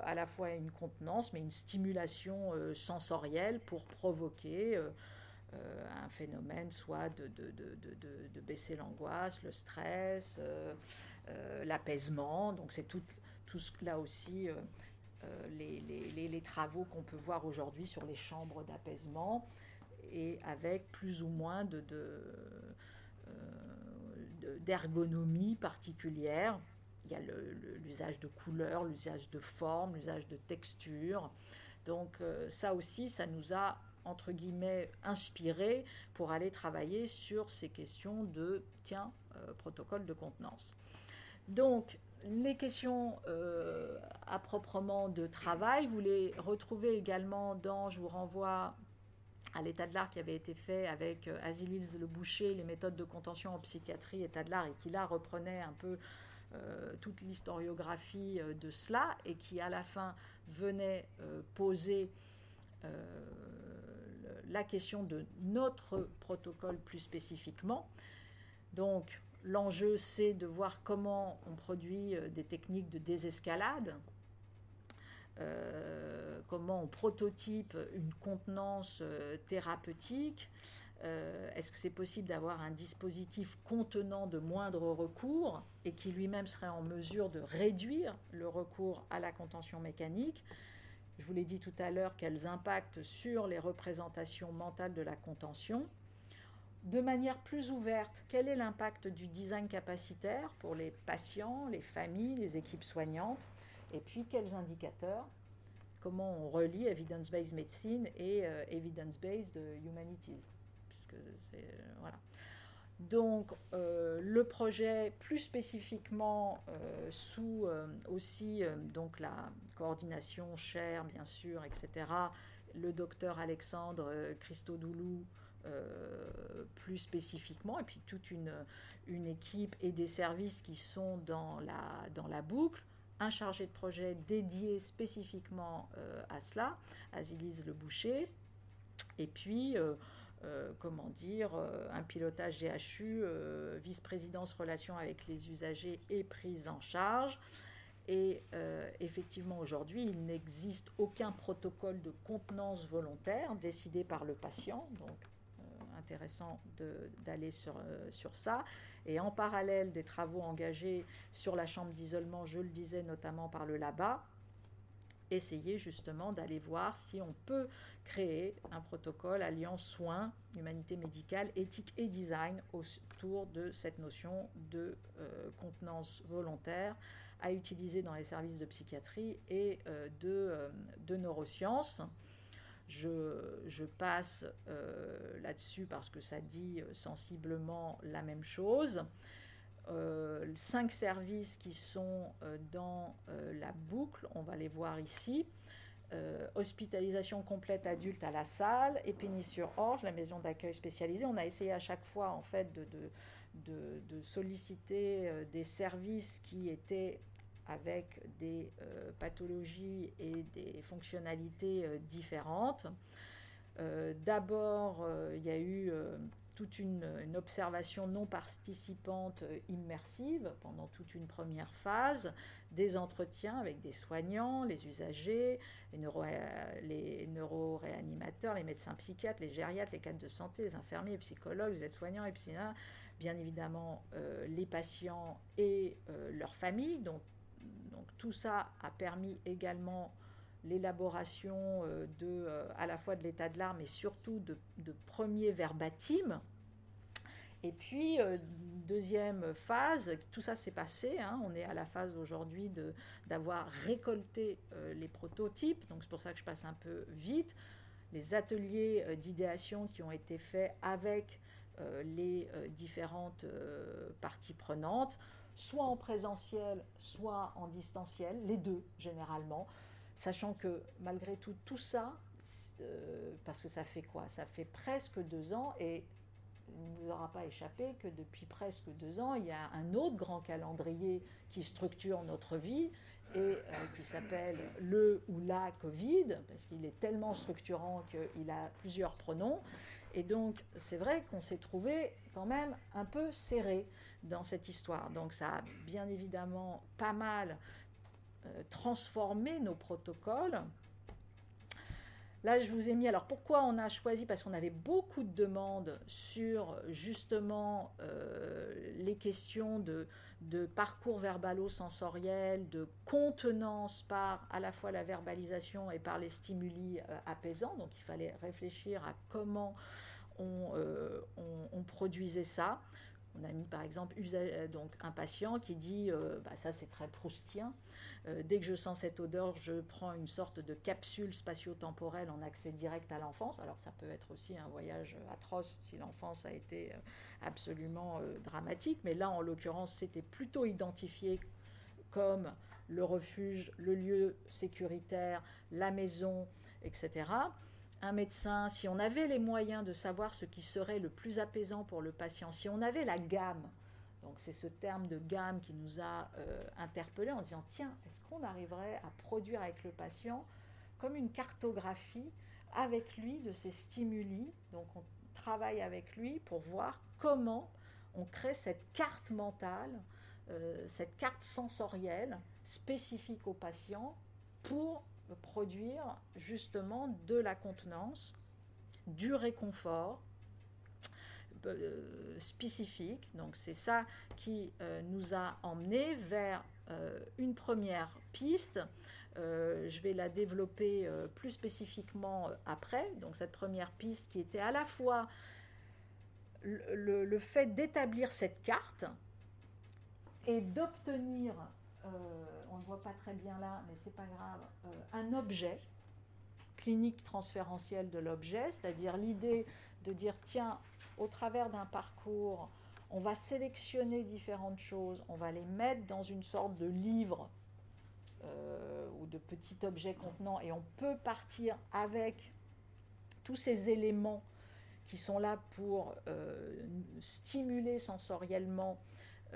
à la fois une contenance mais une stimulation sensorielle pour provoquer un phénomène soit de, de, de, de baisser l'angoisse, le stress, l'apaisement. Donc c'est tout, tout ce, là aussi euh, euh, les, les, les, travaux qu'on peut voir aujourd'hui sur les chambres d'apaisement et avec plus ou moins de, d'ergonomie particulière. Il y a l'usage de couleurs, l'usage de formes, l'usage de textures. Donc ça aussi, ça nous a entre guillemets inspiré pour aller travailler sur ces questions de tiens protocole de contenance. Donc, les questions euh, à proprement de travail, vous les retrouvez également dans, je vous renvoie à l'état de l'art qui avait été fait avec euh, Le Boucher, les méthodes de contention en psychiatrie, état de l'art, et qui là reprenait un peu euh, toute l'historiographie de cela, et qui à la fin venait poser la question de notre protocole plus spécifiquement. Donc, l'enjeu, c'est de voir comment on produit des techniques de désescalade, comment on prototype une contenance thérapeutique, euh, est-ce que c'est possible d'avoir un dispositif contenant de moindres recours et qui lui-même serait en mesure de réduire le recours à la contention mécanique? Je vous l'ai dit tout à l'heure, quels impacts sur les représentations mentales de la contention? De manière plus ouverte, quel est l'impact du design capacitaire pour les patients, les familles, les équipes soignantes Et puis, quels indicateurs Comment on relie evidence-based medicine et euh, evidence-based humanities euh, voilà. Donc euh, le projet, plus spécifiquement euh, sous aussi donc la coordination chère bien sûr, etc. Le docteur Alexandre Christodoulou plus spécifiquement, et puis toute une, équipe et des services qui sont dans la, dans la boucle. Un chargé de projet dédié spécifiquement à cela, Azilise Le Boucher. Et puis euh, comment dire, euh, un pilotage GHU, euh, vice-présidence relation avec les usagers et prise en charge. Et effectivement, aujourd'hui, il n'existe aucun protocole de contenance volontaire décidé par le patient. Donc, intéressant d'aller sur, sur ça. Et en parallèle des travaux engagés sur la chambre d'isolement, je le disais notamment par le LABA, essayer justement d'aller voir si on peut créer un protocole alliant soins, humanité médicale, éthique et design autour de cette notion de euh, contenance volontaire à utiliser dans les services de psychiatrie et euh, de, euh, de, neurosciences. Je, passe là-dessus parce que ça dit sensiblement la même chose. Euh, cinq services qui sont euh, dans euh, la boucle, on va les voir ici. hospitalisation complète adulte à la salle, Épinay-sur-Orge, la maison d'accueil spécialisée. On a essayé à chaque fois en fait de, solliciter des services qui étaient avec des pathologies et des fonctionnalités différentes. D'abord, il y a eu toute une, observation non participante euh, immersive pendant toute une première phase, des entretiens avec des soignants, les usagers, les, neuro, les neuroréanimateurs, les médecins psychiatres, les gériatres, les cadres de santé, les infirmiers, les psychologues, les aides-soignants, et psychiatres, bien évidemment euh, les patients et euh, leurs familles. Donc, donc tout ça a permis également l'élaboration euh, de, euh, à la fois de l'état de l'art, mais surtout de, premiers verbatim. Et puis, euh, deuxième phase, tout ça s'est passé, hein, on est à la phase aujourd'hui d'avoir récolté les prototypes, donc c'est pour ça que je passe un peu vite, les ateliers d'idéation qui ont été faits avec les différentes parties prenantes, soit en présentiel, soit en distanciel, les deux généralement sachant que malgré tout, tout ça, euh, parce que ça fait quoi? Ça fait presque deux ans et il ne nous aura pas échappé que depuis presque deux ans, il y a un autre grand calendrier qui structure notre vie et euh, qui s'appelle le ou la Covid, parce qu'il est tellement structurant qu'il a plusieurs pronoms. Et donc, c'est vrai qu'on s'est trouvé quand même un peu serré dans cette histoire. Donc, ça a bien évidemment pas mal euh, transformer nos protocoles. Là, je vous ai mis, alors pourquoi on a choisi Parce qu'on avait beaucoup de demandes sur justement euh, les questions de, de parcours verbalo-sensoriel, de contenance par à la fois la verbalisation et par les stimuli euh, apaisants. Donc il fallait réfléchir à comment on, on produisait ça. On a mis par exemple donc, un patient qui dit bah, ça c'est très proustien. Euh, dès que je sens cette odeur, je prends une sorte de capsule spatio-temporelle en accès direct à l'enfance. Alors ça peut être aussi un voyage atroce si l'enfance a été euh, absolument euh, dramatique, mais là en l'occurrence c'était plutôt identifié comme le refuge, le lieu sécuritaire, la maison, etc. Un médecin, si on avait les moyens de savoir ce qui serait le plus apaisant pour le patient, si on avait la gamme donc c'est ce terme de gamme qui nous a euh, interpellés en disant tiens, est-ce qu'on arriverait à produire avec le patient comme une cartographie avec lui de ces stimuli? Donc on travaille avec lui pour voir comment on crée cette carte mentale, cette carte sensorielle spécifique au patient pour produire justement de la contenance, du réconfort euh, spécifique. Donc c'est ça qui euh, nous a emmené vers euh, une première piste. je vais la développer plus spécifiquement après. Donc cette première piste qui était à la fois le fait d'établir cette carte et d'obtenir on ne voit pas très bien là, mais c'est pas grave, euh, un objet, clinique transférentielle de l'objet, c'est-à-dire l'idée de dire tiens, au travers d'un parcours, on va sélectionner différentes choses, on va les mettre dans une sorte de livre euh, ou de petit objet contenant, et on peut partir avec tous ces éléments qui sont là pour stimuler sensoriellement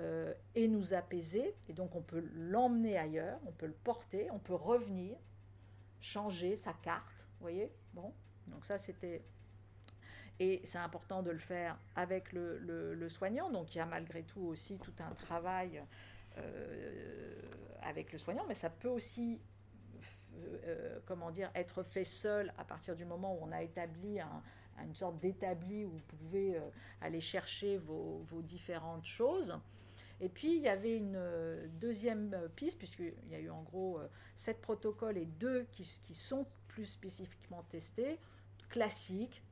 euh, et nous apaiser. Et donc on peut l'emmener ailleurs, on peut le porter, on peut revenir, changer sa carte. Vous voyez? Bon, donc ça c'était. Et c'est important de le faire avec le, soignant. Donc il y a malgré tout aussi tout un travail euh, avec le soignant, mais ça peut aussi euh, comment dire, être fait seul à partir du moment où on a établi une sorte d'établi où vous pouvez aller chercher vos, vos différentes choses. Et puis, il y avait une euh, deuxième euh, piste, puisqu'il y a eu en gros euh, sept protocoles et deux qui, sont plus spécifiquement testés, classiques,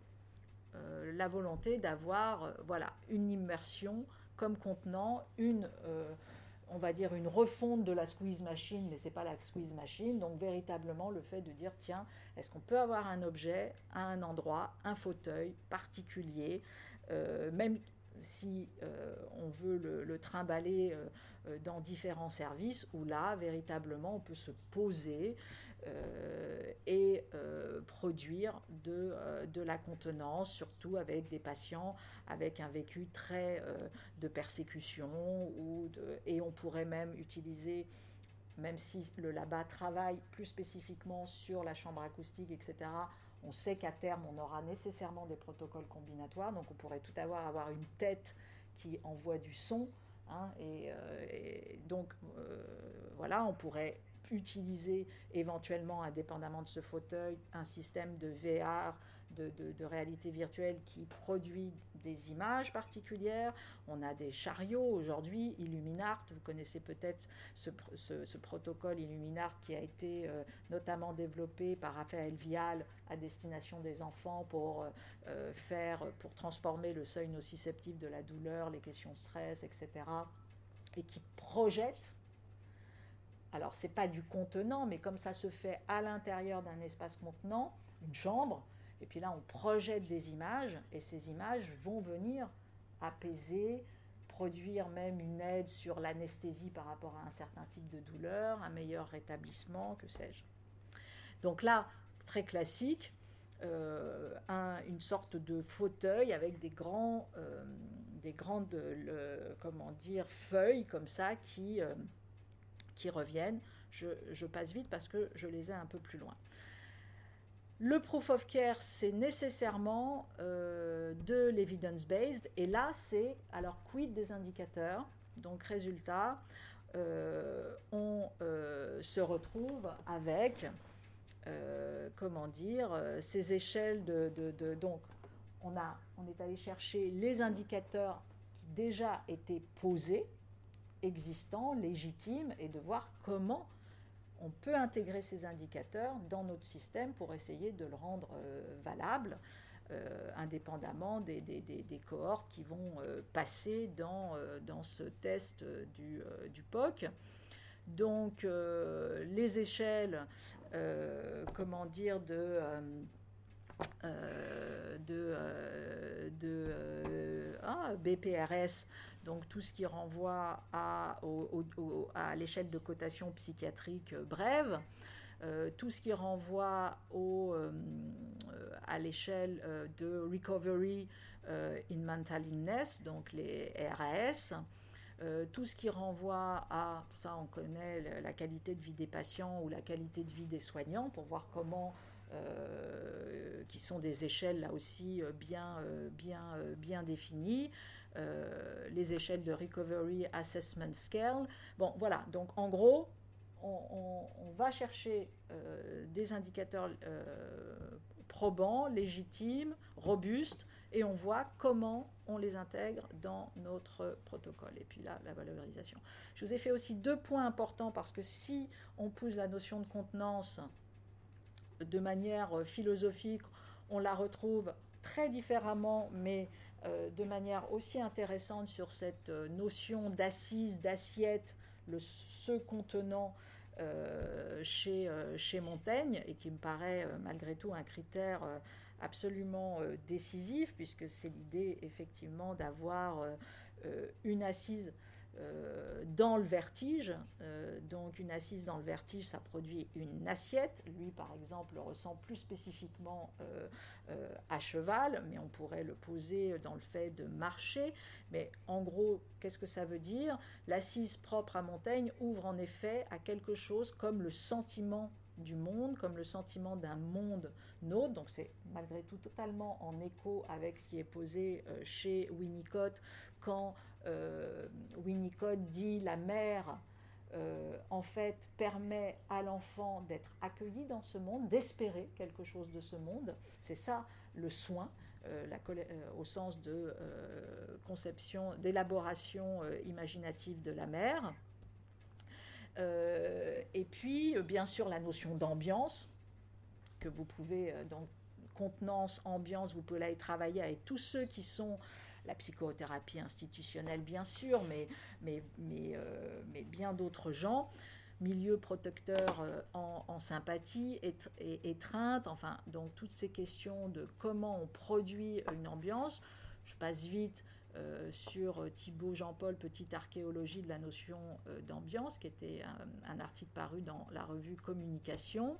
la volonté d'avoir voilà, une immersion comme contenant une, on va dire, une refonte de la squeeze machine, mais ce n'est pas la squeeze machine, donc véritablement le fait de dire, tiens, est-ce qu'on peut avoir un objet à un endroit, un fauteuil particulier, même si euh, on veut le, trimballer euh, euh, dans différents services, où là, véritablement, on peut se poser et produire de, de, la contenance, surtout avec des patients avec un vécu très de persécution, ou de, et on pourrait même utiliser même si le LABA travaille plus spécifiquement sur la chambre acoustique, etc., on sait qu'à terme, on aura nécessairement des protocoles combinatoires, donc on pourrait tout avoir, avoir une tête qui envoie du son, hein, euh, et, donc euh, voilà, on pourrait utiliser éventuellement, indépendamment de ce fauteuil, un système de VR de, réalité virtuelle qui produit des images particulières. On a des chariots aujourd'hui, Illuminart, vous connaissez peut-être ce, protocole Illuminart qui a été euh, notamment développé par Raphaël Vial à destination des enfants pour euh, faire, pour transformer le seuil nociceptif de la douleur, les questions stress, etc. Et qui projette alors c'est pas du contenant, mais comme ça se fait à l'intérieur d'un espace contenant, une chambre, et puis là, on projette des images et ces images vont venir apaiser, produire même une aide sur l'anesthésie par rapport à un certain type de douleur, un meilleur rétablissement, que sais-je. Donc là, très classique, euh, une sorte de fauteuil avec des, euh, des grandes comment dire, feuilles comme ça qui, euh, qui reviennent. je, passe vite parce que je les ai un peu plus loin. Le proof of care, c'est nécessairement euh, de l'evidence-based. Et là, c'est alors quid des indicateurs? Donc, résultat, euh, on euh, se retrouve avec, comment dire, ces échelles de, de, Donc, on, a, on est allé chercher les indicateurs qui déjà étaient posés, existants, légitimes, et de voir comment on peut intégrer ces indicateurs dans notre système pour essayer de le rendre euh, valable, euh, indépendamment des, cohortes qui vont euh, passer dans, ce test du, POC. Donc les échelles, comment dire, de ah, BPRS donc tout ce qui renvoie à, à l'échelle de cotation psychiatrique euh, brève, euh, tout ce qui renvoie au, euh, à l'échelle de Recovery in Mental Illness, donc les RAS, tout ce qui renvoie à, ça on connaît la qualité de vie des patients ou la qualité de vie des soignants pour voir comment qui sont des échelles là aussi bien, bien, bien définies. Les échelles de Recovery Assessment Scale. Bon, voilà, donc en gros, on, va chercher des indicateurs probants, légitimes, robustes, et on voit comment on les intègre dans notre protocole. Et puis là, la valorisation. Je vous ai fait aussi deux points importants parce que si on pousse la notion de contenance de manière philosophique, on la retrouve très différemment, mais euh, de manière aussi intéressante sur cette euh, notion d'assise, d'assiette, le ce contenant euh, chez, Montaigne, et qui me paraît malgré tout un critère absolument décisif, puisque c'est l'idée effectivement d'avoir une assise dans le vertige. donc une assise dans le vertige, ça produit une assiette. Lui, par exemple, le ressent plus spécifiquement à cheval, mais on pourrait le poser dans le fait de marcher. Mais en gros, qu'est-ce que ça veut dire? L'assise propre à Montaigne ouvre en effet à quelque chose comme le sentiment du monde, comme le sentiment d'un monde nôtre. Donc c'est malgré tout totalement en écho avec ce qui est posé euh, chez Winnicott quand euh, Winnicott dit la mère euh, en fait permet à l'enfant d'être accueilli dans ce monde, d'espérer quelque chose de ce monde. C'est ça le soin. La, au sens de conception, d'élaboration imaginative de la mère. Euh, et puis, euh, bien sûr, la notion d'ambiance, que vous pouvez, euh, donc, contenance, ambiance, vous pouvez aller travailler avec tous ceux qui sont la psychothérapie institutionnelle, bien sûr, mais, mais, mais bien d'autres gens milieu protecteur en, sympathie, étreinte, enfin, donc toutes ces questions de comment on produit une ambiance. Je passe vite, euh, sur Thibaut Jean-Paul, Petite archéologie de la notion euh, d'ambiance, qui était un, article paru dans la revue Communication.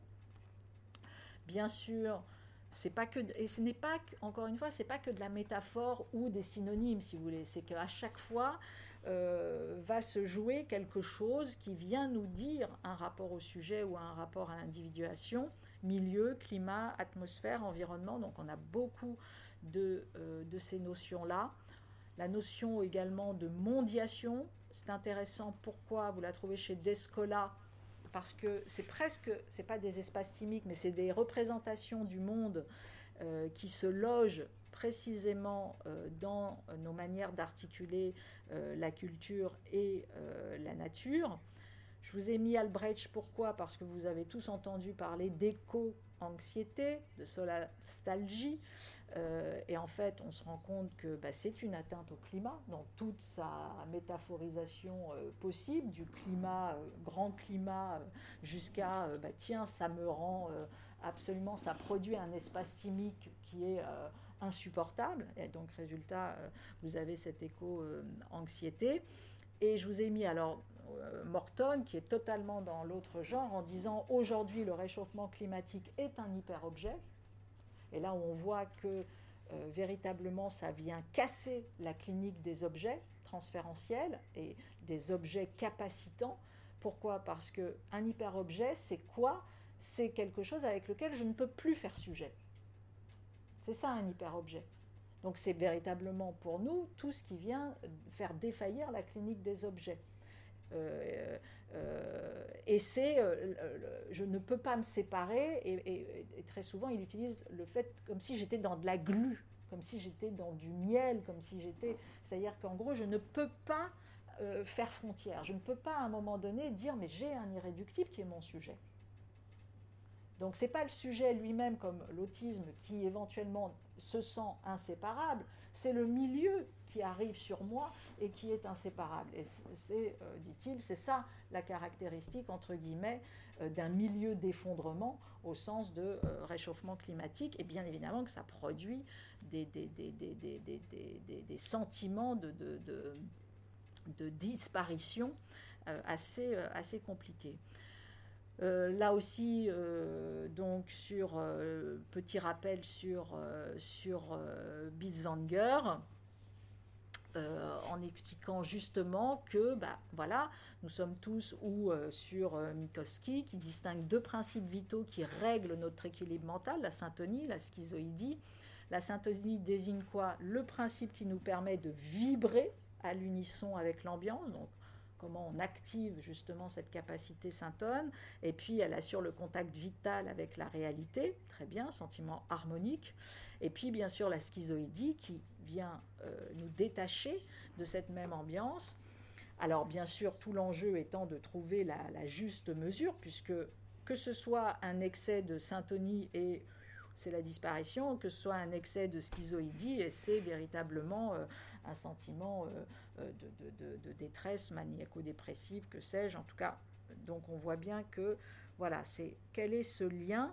Bien sûr, c'est pas que et ce n'est pas encore une fois, c'est pas que de la métaphore ou des synonymes, si vous voulez. C'est qu'à chaque fois euh, va se jouer quelque chose qui vient nous dire un rapport au sujet ou un rapport à l'individuation, milieu, climat, atmosphère, environnement. Donc on a beaucoup de, de ces notions-là. La notion également de mondiation, c'est intéressant. Pourquoi Vous la trouvez chez Descola parce que c'est presque, c'est pas des espaces chimiques, mais c'est des représentations du monde euh, qui se logent précisément euh, dans nos manières d'articuler euh, la culture et la nature. Je vous ai mis Albrecht, pourquoi? Parce que vous avez tous entendu parler d'éco-anxiété, de solastalgie. Euh, et en fait, on se rend compte que bah, c'est une atteinte au climat, dans toute sa métaphorisation euh, possible, du climat, euh, grand climat, jusqu'à bah, tiens, ça me rend absolument, ça produit un espace chimique qui est insupportable. Et donc, résultat, vous avez cette éco-anxiété. Et je vous ai mis alors Morton, qui est totalement dans l'autre genre, en disant aujourd'hui le réchauffement climatique est un hyper-objet. Et là, on voit que euh, véritablement, ça vient casser la clinique des objets transférentiels et des objets capacitants. Pourquoi? Parce qu'un hyperobjet, c'est quoi? C'est quelque chose avec lequel je ne peux plus faire sujet. C'est ça un hyperobjet. Donc c'est véritablement pour nous tout ce qui vient faire défaillir la clinique des objets. Euh, euh, et c'est, euh, je ne peux pas me séparer, et, très souvent il utilise le fait comme si j'étais dans de la glu, comme si j'étais dans du miel, comme si j'étais, c'est-à-dire qu'en gros je ne peux pas faire frontière, je ne peux pas à un moment donné dire mais j'ai un irréductible qui est mon sujet. Donc c'est pas le sujet lui-même comme l'autisme qui éventuellement se sent inséparable, c'est le milieu qui arrive sur moi et qui est inséparable. Et c'est, euh, dit-il, c'est ça la caractéristique, entre guillemets, euh, d'un milieu d'effondrement au sens de euh, réchauffement climatique. Et bien évidemment que ça produit des, sentiments de, disparition assez, assez compliqués. là aussi, donc sur petit rappel sur, sur Biswanger, en expliquant justement que, bah, voilà, nous sommes tous ou sur Minkowski qui distingue deux principes vitaux qui règlent notre équilibre mental, la syntonie, la schizoïdie. La syntonie désigne quoi? Le principe qui nous permet de vibrer à l'unisson avec l'ambiance, donc comment on active justement cette capacité syntone, et puis elle assure le contact vital avec la réalité, très bien, sentiment harmonique, et puis bien sûr la schizoïdie qui vient euh, nous détacher de cette même ambiance. Alors bien sûr, tout l'enjeu étant de trouver la, juste mesure, puisque que ce soit un excès de syntonie et c'est la disparition, que ce soit un excès de schizoïdie et c'est véritablement euh, un sentiment euh, euh, de, détresse maniaco-dépressive, que sais-je. En tout cas, donc on voit bien que voilà, c'est quel est ce lien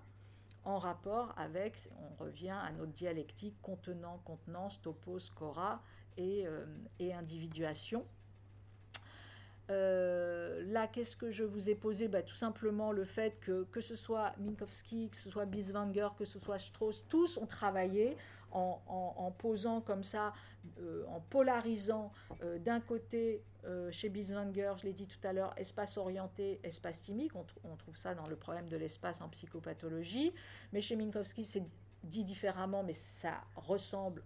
en rapport avec, on revient à notre dialectique contenant, contenance, topos, cora et, euh, et individuation. Euh, là, qu'est-ce que je vous ai posé? Bah, Tout simplement le fait que, que ce soit Minkowski, que ce soit Biswanger, que ce soit Strauss, tous ont travaillé en, posant comme ça, euh, en polarisant euh, d'un côté chez Biswanger, je l'ai dit tout à l'heure, espace orienté, espace timique, on, trouve ça dans le problème de l'espace en psychopathologie, mais chez Minkowski c'est dit différemment, mais ça ressemble,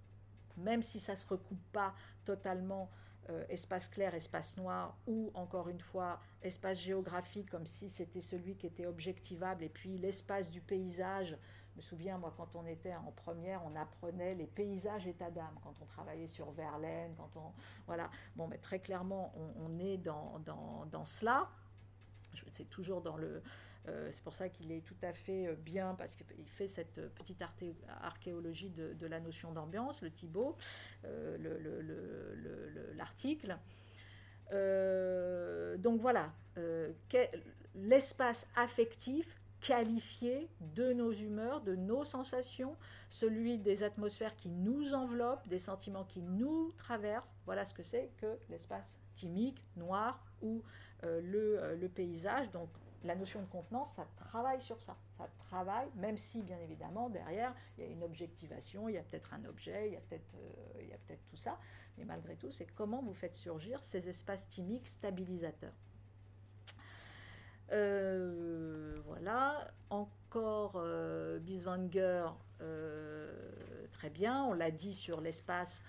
même si ça ne se recoupe pas totalement euh, espace clair, espace noir, ou encore une fois espace géographique, comme si c'était celui qui était objectivable, et puis l'espace du paysage. Je me souviens, moi, quand on était en première, on apprenait les paysages état d'âme, quand on travaillait sur Verlaine, quand on... Voilà. Bon, mais très clairement, on, est dans, dans, dans cela. C'est toujours dans le, euh, c'est pour ça qu'il est tout à fait euh, bien, parce qu'il fait cette petite archéologie de, la notion d'ambiance, le Thibaut, euh, l'article. donc voilà, l'espace affectif qualifié de nos humeurs, de nos sensations, celui des atmosphères qui nous enveloppent, des sentiments qui nous traversent. Voilà ce que c'est que l'espace thymique, noir ou le, le, paysage. Donc la notion de contenance, ça travaille sur ça. Ça travaille, même si, bien évidemment, derrière, il y a une objectivation, il y a peut-être un objet, il y a peut-être euh, tout ça. Mais malgré tout, c'est comment vous faites surgir ces espaces thymiques stabilisateurs. Euh, voilà, encore euh, Biswanger, très bien, on l'a dit sur l'espace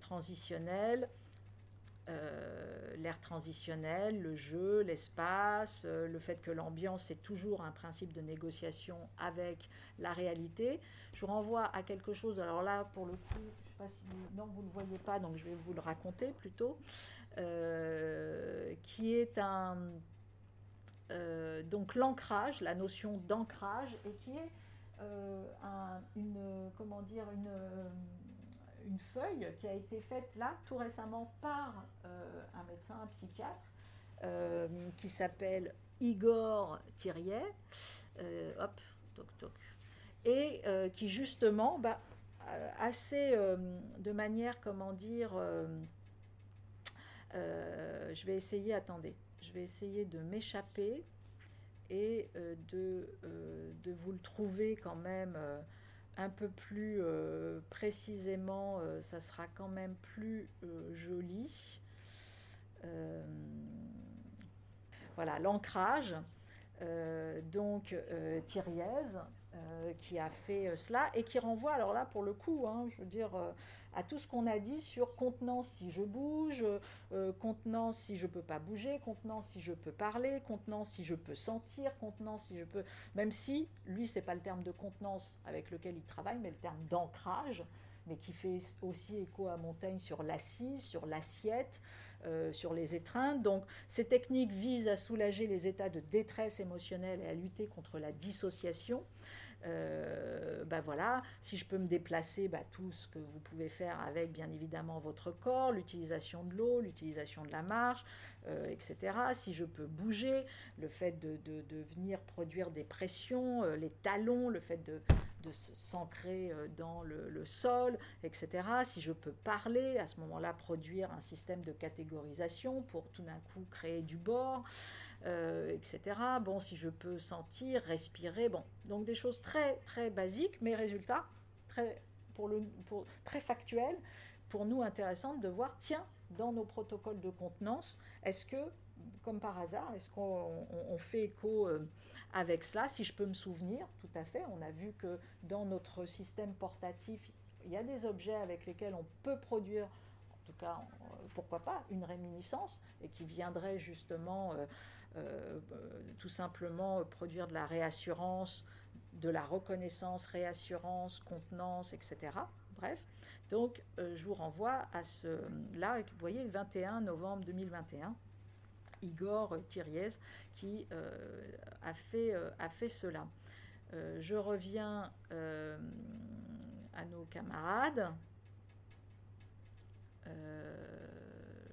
transitionnel, euh, l'air transitionnel, le jeu, l'espace, euh, le fait que l'ambiance c'est toujours un principe de négociation avec la réalité. Je vous renvoie à quelque chose, alors là pour le coup, je sais pas si non vous ne le voyez pas, donc je vais vous le raconter plutôt, euh, qui est un donc l'ancrage, la notion d'ancrage, et qui est une comment dire une une feuille qui a été faite là tout récemment par euh, un médecin, un psychiatre, euh, qui s'appelle Igor Thiriet, euh, hop, toc toc, et qui justement, bah, assez de manière, comment dire, je vais essayer, attendez, je vais essayer de m'échapper et de, de, vous le trouver quand même un peu plus euh, précisément, euh, ça sera quand même plus euh, joli. voilà, l'ancrage. donc Thiriez, qui a fait cela et qui renvoie, alors là pour le coup, hein, je veux dire, à tout ce qu'on a dit sur contenance si je bouge, euh, contenance si je peux pas bouger, contenance si je peux parler, contenance si je peux sentir, contenance si je peux... Même si, lui, c'est pas le terme de contenance avec lequel il travaille, mais le terme d'ancrage, mais qui fait aussi écho à Montaigne sur l'assise, sur l'assiette, euh, sur les étreintes. Donc ces techniques visent à soulager les états de détresse émotionnelle et à lutter contre la dissociation. Ben voilà, si je peux me déplacer, ben tout ce que vous pouvez faire avec bien évidemment votre corps, l'utilisation de l'eau, l'utilisation de la marche, euh, etc. Si je peux bouger, le fait de, venir produire des pressions, les talons, le fait de, s'ancrer dans le, sol, etc. Si je peux parler, à ce moment-là, produire un système de catégorisation pour tout d'un coup créer du bord. Euh, etc. Bon, si je peux sentir, respirer, bon, donc des choses très très basiques, mais résultats très pour le pour, très factuels pour nous intéressante de voir, tiens, dans nos protocoles de contenance, est-ce que, comme par hasard, est-ce qu'on fait écho avec cela Si je peux me souvenir, tout à fait, on a vu que dans notre système portatif, il y a des objets avec lesquels on peut produire en tout cas, pourquoi pas, une réminiscence, et qui viendrait justement euh, tout simplement produire de la réassurance, de la reconnaissance, réassurance, contenance, etc. Bref, donc euh, je vous renvoie à ce... Là, vous voyez, 21 novembre 2021, Igor Thiriez qui euh, a, fait, a fait cela. je reviens à nos camarades.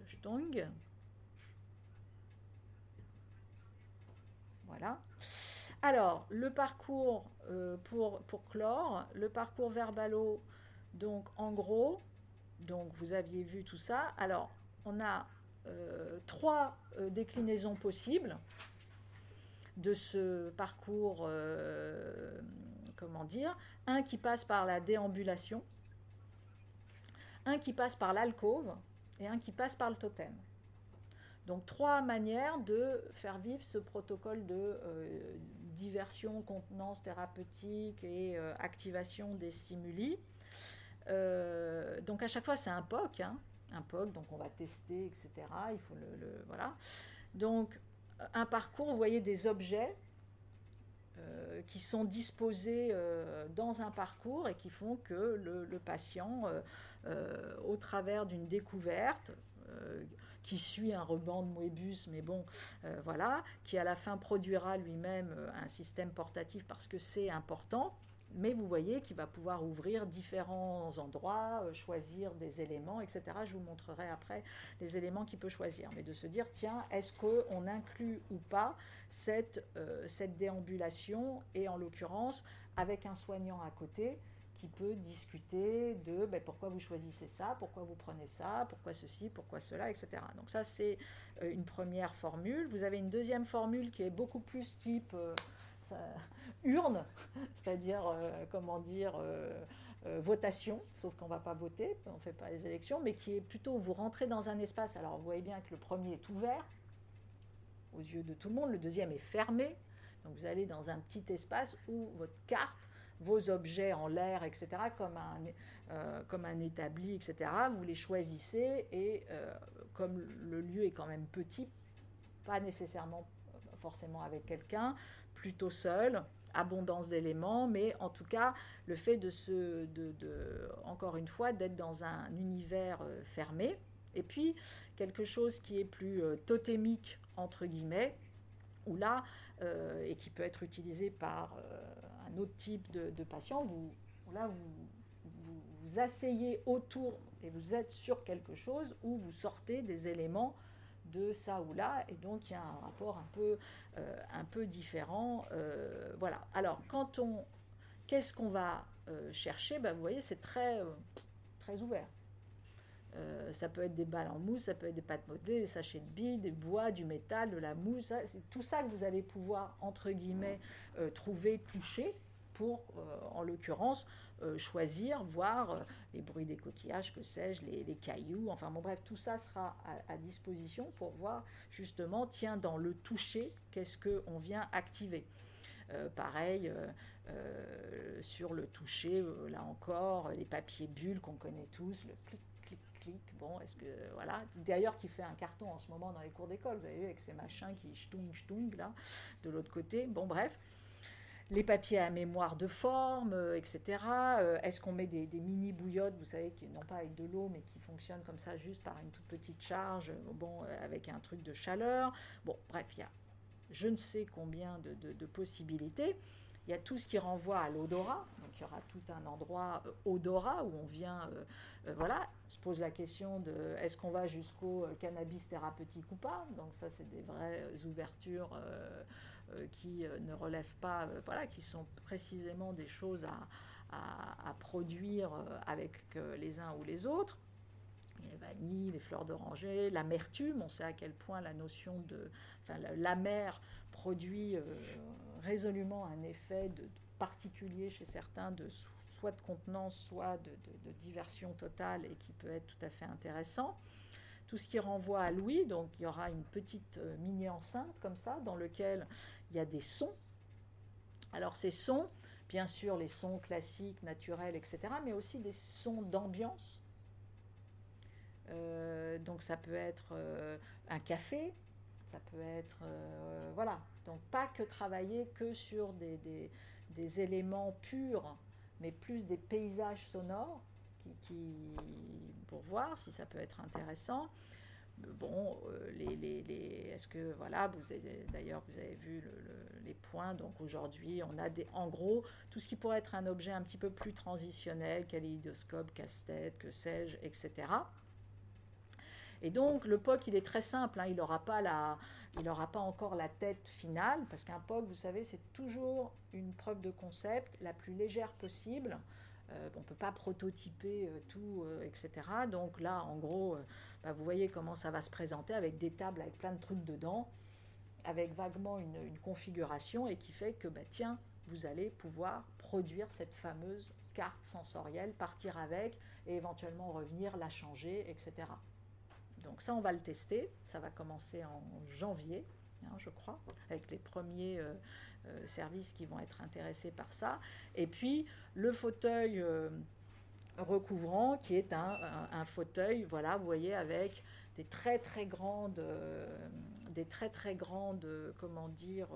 Stong. Voilà. Alors, le parcours euh, pour, pour le parcours verbalo, donc en gros, donc vous aviez vu tout ça. Alors, on a euh, trois euh, déclinaisons possibles de ce parcours, comment dire, un qui passe par la déambulation, un qui passe par l'alcôve et un qui passe par le totem. Donc trois manières de faire vivre ce protocole de euh, diversion, contenance thérapeutique et euh, activation des stimuli. Euh, donc à chaque fois c'est un POC, hein, un POC, donc on va tester, etc. Il faut le, voilà. Donc un parcours, vous voyez des objets qui sont disposés dans un parcours et qui font que le patient, au travers d'une découverte, qui suit un ruban de Moebius, mais bon, euh, voilà, qui à la fin produira lui-même euh, un système portatif parce que c'est important. Mais vous voyez qu'il va pouvoir ouvrir différents endroits, euh, choisir des éléments, etc. Je vous montrerai après les éléments qu'il peut choisir. Mais de se dire, tiens, est-ce qu'on inclut ou pas cette, cette déambulation, et en l'occurrence avec un soignant à côté qui peut discuter de ben, pourquoi vous choisissez ça, pourquoi vous prenez ça, pourquoi ceci, pourquoi cela, etc. Donc ça, c'est euh, une première formule. Vous avez une deuxième formule qui est beaucoup plus type euh, urne, c'est-à-dire, euh, comment dire, votation, sauf qu'on ne va pas voter, on ne fait pas les élections, mais qui est plutôt, vous rentrez dans un espace, alors vous voyez bien que le premier est ouvert aux yeux de tout le monde, le deuxième est fermé, donc vous allez dans un petit espace où votre carte vos objets en l'air, etc., comme un, euh, comme un établi, etc. Vous les choisissez et euh, comme le lieu est quand même petit, pas nécessairement forcément avec quelqu'un, plutôt seul, abondance d'éléments, mais en tout cas le fait de se, de, de encore une fois, d'être dans un univers euh, fermé, et puis quelque chose qui est plus totémique entre guillemets, où là et qui peut être utilisé par un autre type de, patient, vous, là, vous, vous, asseyez autour et vous êtes sur quelque chose où vous sortez des éléments de ça ou là, et donc il y a un rapport un peu, euh, un peu différent. Euh, voilà. Alors, quand on. Qu'est-ce qu'on va euh, chercher? Ben, Vous voyez, c'est très, très ouvert. ça peut être des balles en mousse, ça peut être des pâtes modelées, des sachets de billes, des bois, du métal, de la mousse. C'est tout ça que vous allez pouvoir, entre guillemets, trouver, toucher pour, euh, en l'occurrence, euh, choisir, voir euh, les bruits des coquillages, que sais-je, les, cailloux, enfin bon bref, tout ça sera à, disposition pour voir justement, tiens, dans le toucher, qu'est-ce qu'on vient activer. pareil, sur le toucher, là encore, les papiers bulles qu'on connaît tous, le clic, clic, clic. Bon, est-ce que. Voilà. D'ailleurs, qui fait un carton en ce moment dans les cours d'école, vous avez vu, avec ces machins qui ch'tung, ch'tung, là, de l'autre côté. Bon, bref les papiers à mémoire de forme, euh, etc. Euh, est-ce qu'on met des, mini bouillottes, vous savez, qui non pas avec de l'eau, mais qui fonctionnent comme ça juste par une toute petite charge, euh, bon, avec un truc de chaleur? Bon, bref, il y a je ne sais combien de, possibilités. Il y a tout ce qui renvoie à l'odorat, donc il y aura tout un endroit odorat où on vient, voilà, se pose la question de est-ce qu'on va jusqu'au cannabis thérapeutique ou pas? Donc ça, c'est des vraies ouvertures qui euh, ne relèvent pas, euh, voilà, qui sont précisément des choses à, produire avec les uns ou les autres les vanilles, les fleurs d'oranger, l'amertume. On sait à quel point la notion de. Enfin, l'amer produit résolument un effet de, particulier chez certains de soit de contenance, soit de, diversion totale et qui peut être tout à fait intéressant. Tout ce qui renvoie à Louis, donc il y aura une petite euh, mini-enceinte comme ça, dans lequel il y a des sons. Alors ces sons, bien sûr les sons classiques, naturels, etc., mais aussi des sons d'ambiance. Euh, donc ça peut être euh, un café, ça peut être... voilà, donc pas que travailler que sur des, des éléments purs, mais plus des paysages sonores pour voir si ça peut être intéressant. Bon, euh, les, les, est-ce que voilà, vous d'ailleurs vous avez vu les points. Donc aujourd'hui, on a des, en gros tout ce qui pourrait être un objet un petit peu plus transitionnel, kaléidoscope, casse-tête, que sais-je, etc. Et donc le POC, il est très simple. Hein, il n'aura pas pas encore la tête finale, parce qu'un POC, vous savez, c'est toujours une preuve de concept la plus légère possible. Euh, on ne peut pas prototyper euh, tout, etc. Donc là, en gros, vous voyez comment ça va se présenter avec des tables avec plein de trucs dedans, avec vaguement une, configuration et qui fait que, bah, tiens, vous allez pouvoir produire cette fameuse carte sensorielle, partir avec et éventuellement revenir, la changer, etc. Donc ça, on va le tester. Ça va commencer en janvier, hein, je crois, avec les premiers euh, euh, services qui vont être intéressés par ça. Et puis le fauteuil euh, recouvrant, qui est un, fauteuil, voilà, vous voyez, avec des très très grandes, des très très grandes, comment dire,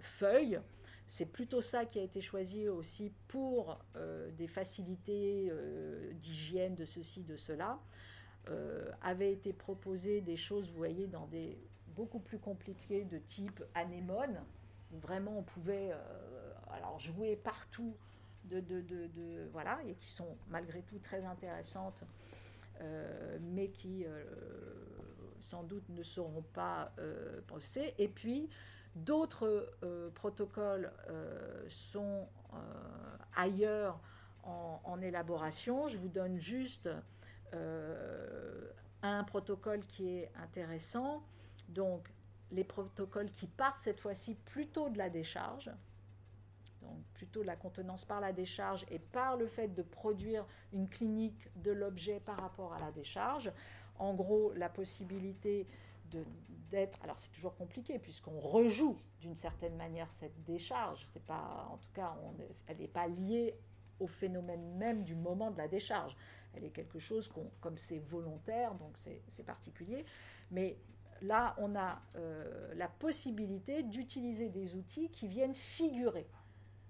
feuilles. C'est plutôt ça qui a été choisi aussi pour des facilités d'hygiène, de ceci, de cela. Euh, avait été proposé des choses, vous voyez, dans des beaucoup plus compliquées de type anémone, vraiment on pouvait euh, alors jouer partout de, de, voilà, et qui sont malgré tout très intéressantes, euh, mais qui sans doute ne seront pas pensées. Et puis d'autres protocoles sont ailleurs en, en, élaboration. Je vous donne juste euh, un protocole qui est intéressant. Donc, les protocoles qui partent cette fois-ci plutôt de la décharge, donc plutôt la contenance par la décharge et par le fait de produire une clinique de l'objet par rapport à la décharge. En gros, la possibilité d'être, alors c'est toujours compliqué puisqu'on rejoue d'une certaine manière cette décharge. C'est pas, en tout cas, elle n'est pas liée au phénomène même du moment de la décharge elle est quelque chose qu'on, comme c'est volontaire, donc c'est particulier. Mais là, on a euh, la possibilité d'utiliser des outils qui viennent figurer,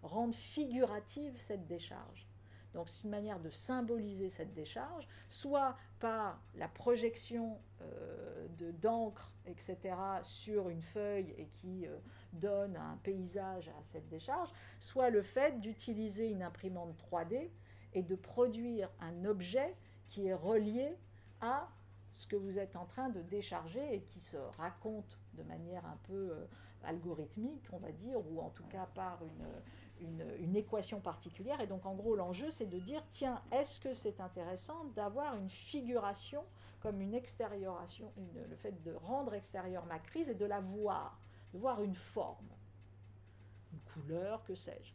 rendre figurative cette décharge. Donc c'est une manière de symboliser cette décharge, soit par la projection euh, d'encre, etc., sur une feuille et qui euh, donne un paysage à cette décharge, soit le fait d'utiliser une imprimante 3D et de produire un objet qui est relié à ce que vous êtes en train de décharger et qui se raconte de manière un peu euh, algorithmique, on va dire, ou en tout cas par une, une, équation particulière. Et donc en gros, l'enjeu, c'est de dire, tiens, est-ce que c'est intéressant d'avoir une figuration comme une extérioration, le fait de rendre extérieure ma crise et de la voir, de voir une forme, une couleur, que sais-je.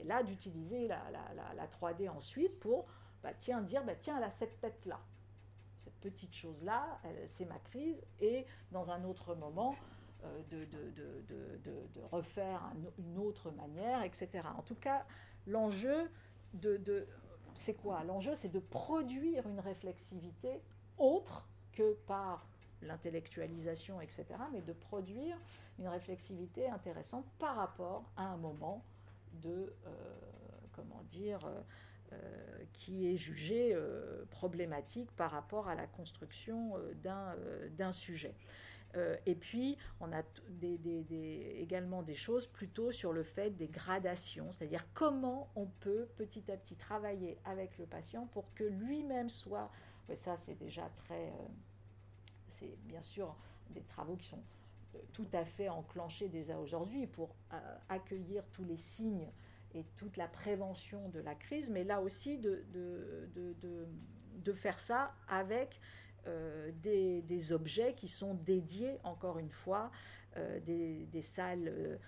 Et là, d'utiliser la, 3D ensuite pour bah, tiens, dire bah, tiens, elle a cette tête-là. Cette petite chose-là, c'est ma crise. Et dans un autre moment, euh, de, refaire une autre manière, etc. En tout cas, l'enjeu de, c'est quoi? L'enjeu, c'est de produire une réflexivité autre que par l'intellectualisation, etc., mais de produire une réflexivité intéressante par rapport à un moment de, euh, comment dire, euh, qui est jugé problématique par rapport à la construction d'un sujet. Et puis, on a également des choses plutôt sur le fait des gradations, c'est-à-dire comment on peut petit à petit travailler avec le patient pour que lui-même soit, ça c'est déjà très, c'est bien sûr des travaux qui sont tout à fait enclenché déjà aujourd'hui pour euh, accueillir tous les signes et toute la prévention de la crise, mais là aussi de, faire ça avec des, objets qui sont dédiés, encore une fois, des, des, salles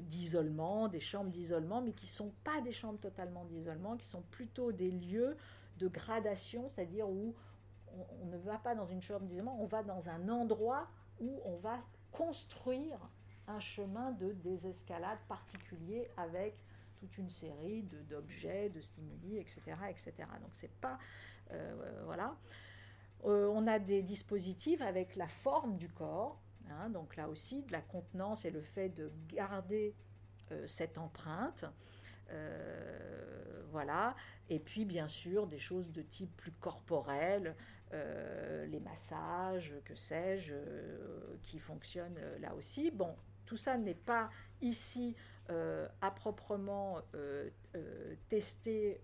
d'isolement, des chambres d'isolement, mais qui ne sont pas des chambres totalement d'isolement, qui sont plutôt des lieux de gradation, c'est-à-dire où on, ne va pas dans une chambre d'isolement, on va dans un endroit où on va construire un chemin de désescalade particulier avec toute une série d'objets, de, stimuli, etc., etc. Donc c'est pas euh, voilà. Euh, on a des dispositifs avec la forme du corps, hein, donc là aussi de la contenance et le fait de garder euh, cette empreinte. voilà. Et puis, bien sûr, des choses de type plus corporel, euh, les massages, que sais-je, euh, qui fonctionnent euh, là aussi. Bon, tout ça n'est pas ici à proprement testé,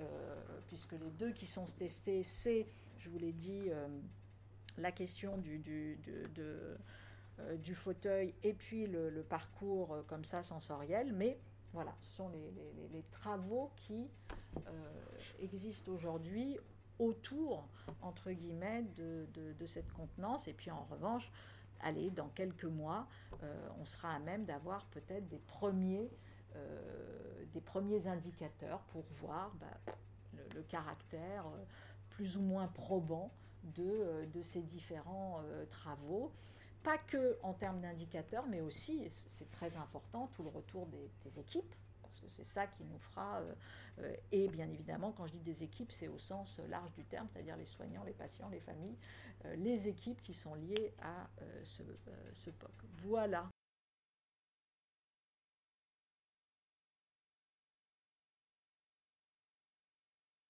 puisque les deux qui sont testés, c'est, je vous l'ai dit, la question du, du, du fauteuil et puis le, parcours comme ça sensoriel, mais voilà, ce sont les, travaux qui existent aujourd'hui autour, entre guillemets, de, cette contenance. Et puis en revanche, allez, dans quelques mois, euh, on sera à même d'avoir peut-être des premiers, euh, des premiers indicateurs pour voir bah, le, caractère euh, plus ou moins probant de, de ces différents travaux. Pas que en termes d'indicateurs, mais aussi, c'est très important, tout le retour des équipes parce que c'est ça qui nous fera. Euh, euh, et bien évidemment, quand je dis des équipes, c'est au sens large du terme, c'est-à-dire les soignants, les patients, les familles, euh, les équipes qui sont liées à ce POC. Voilà.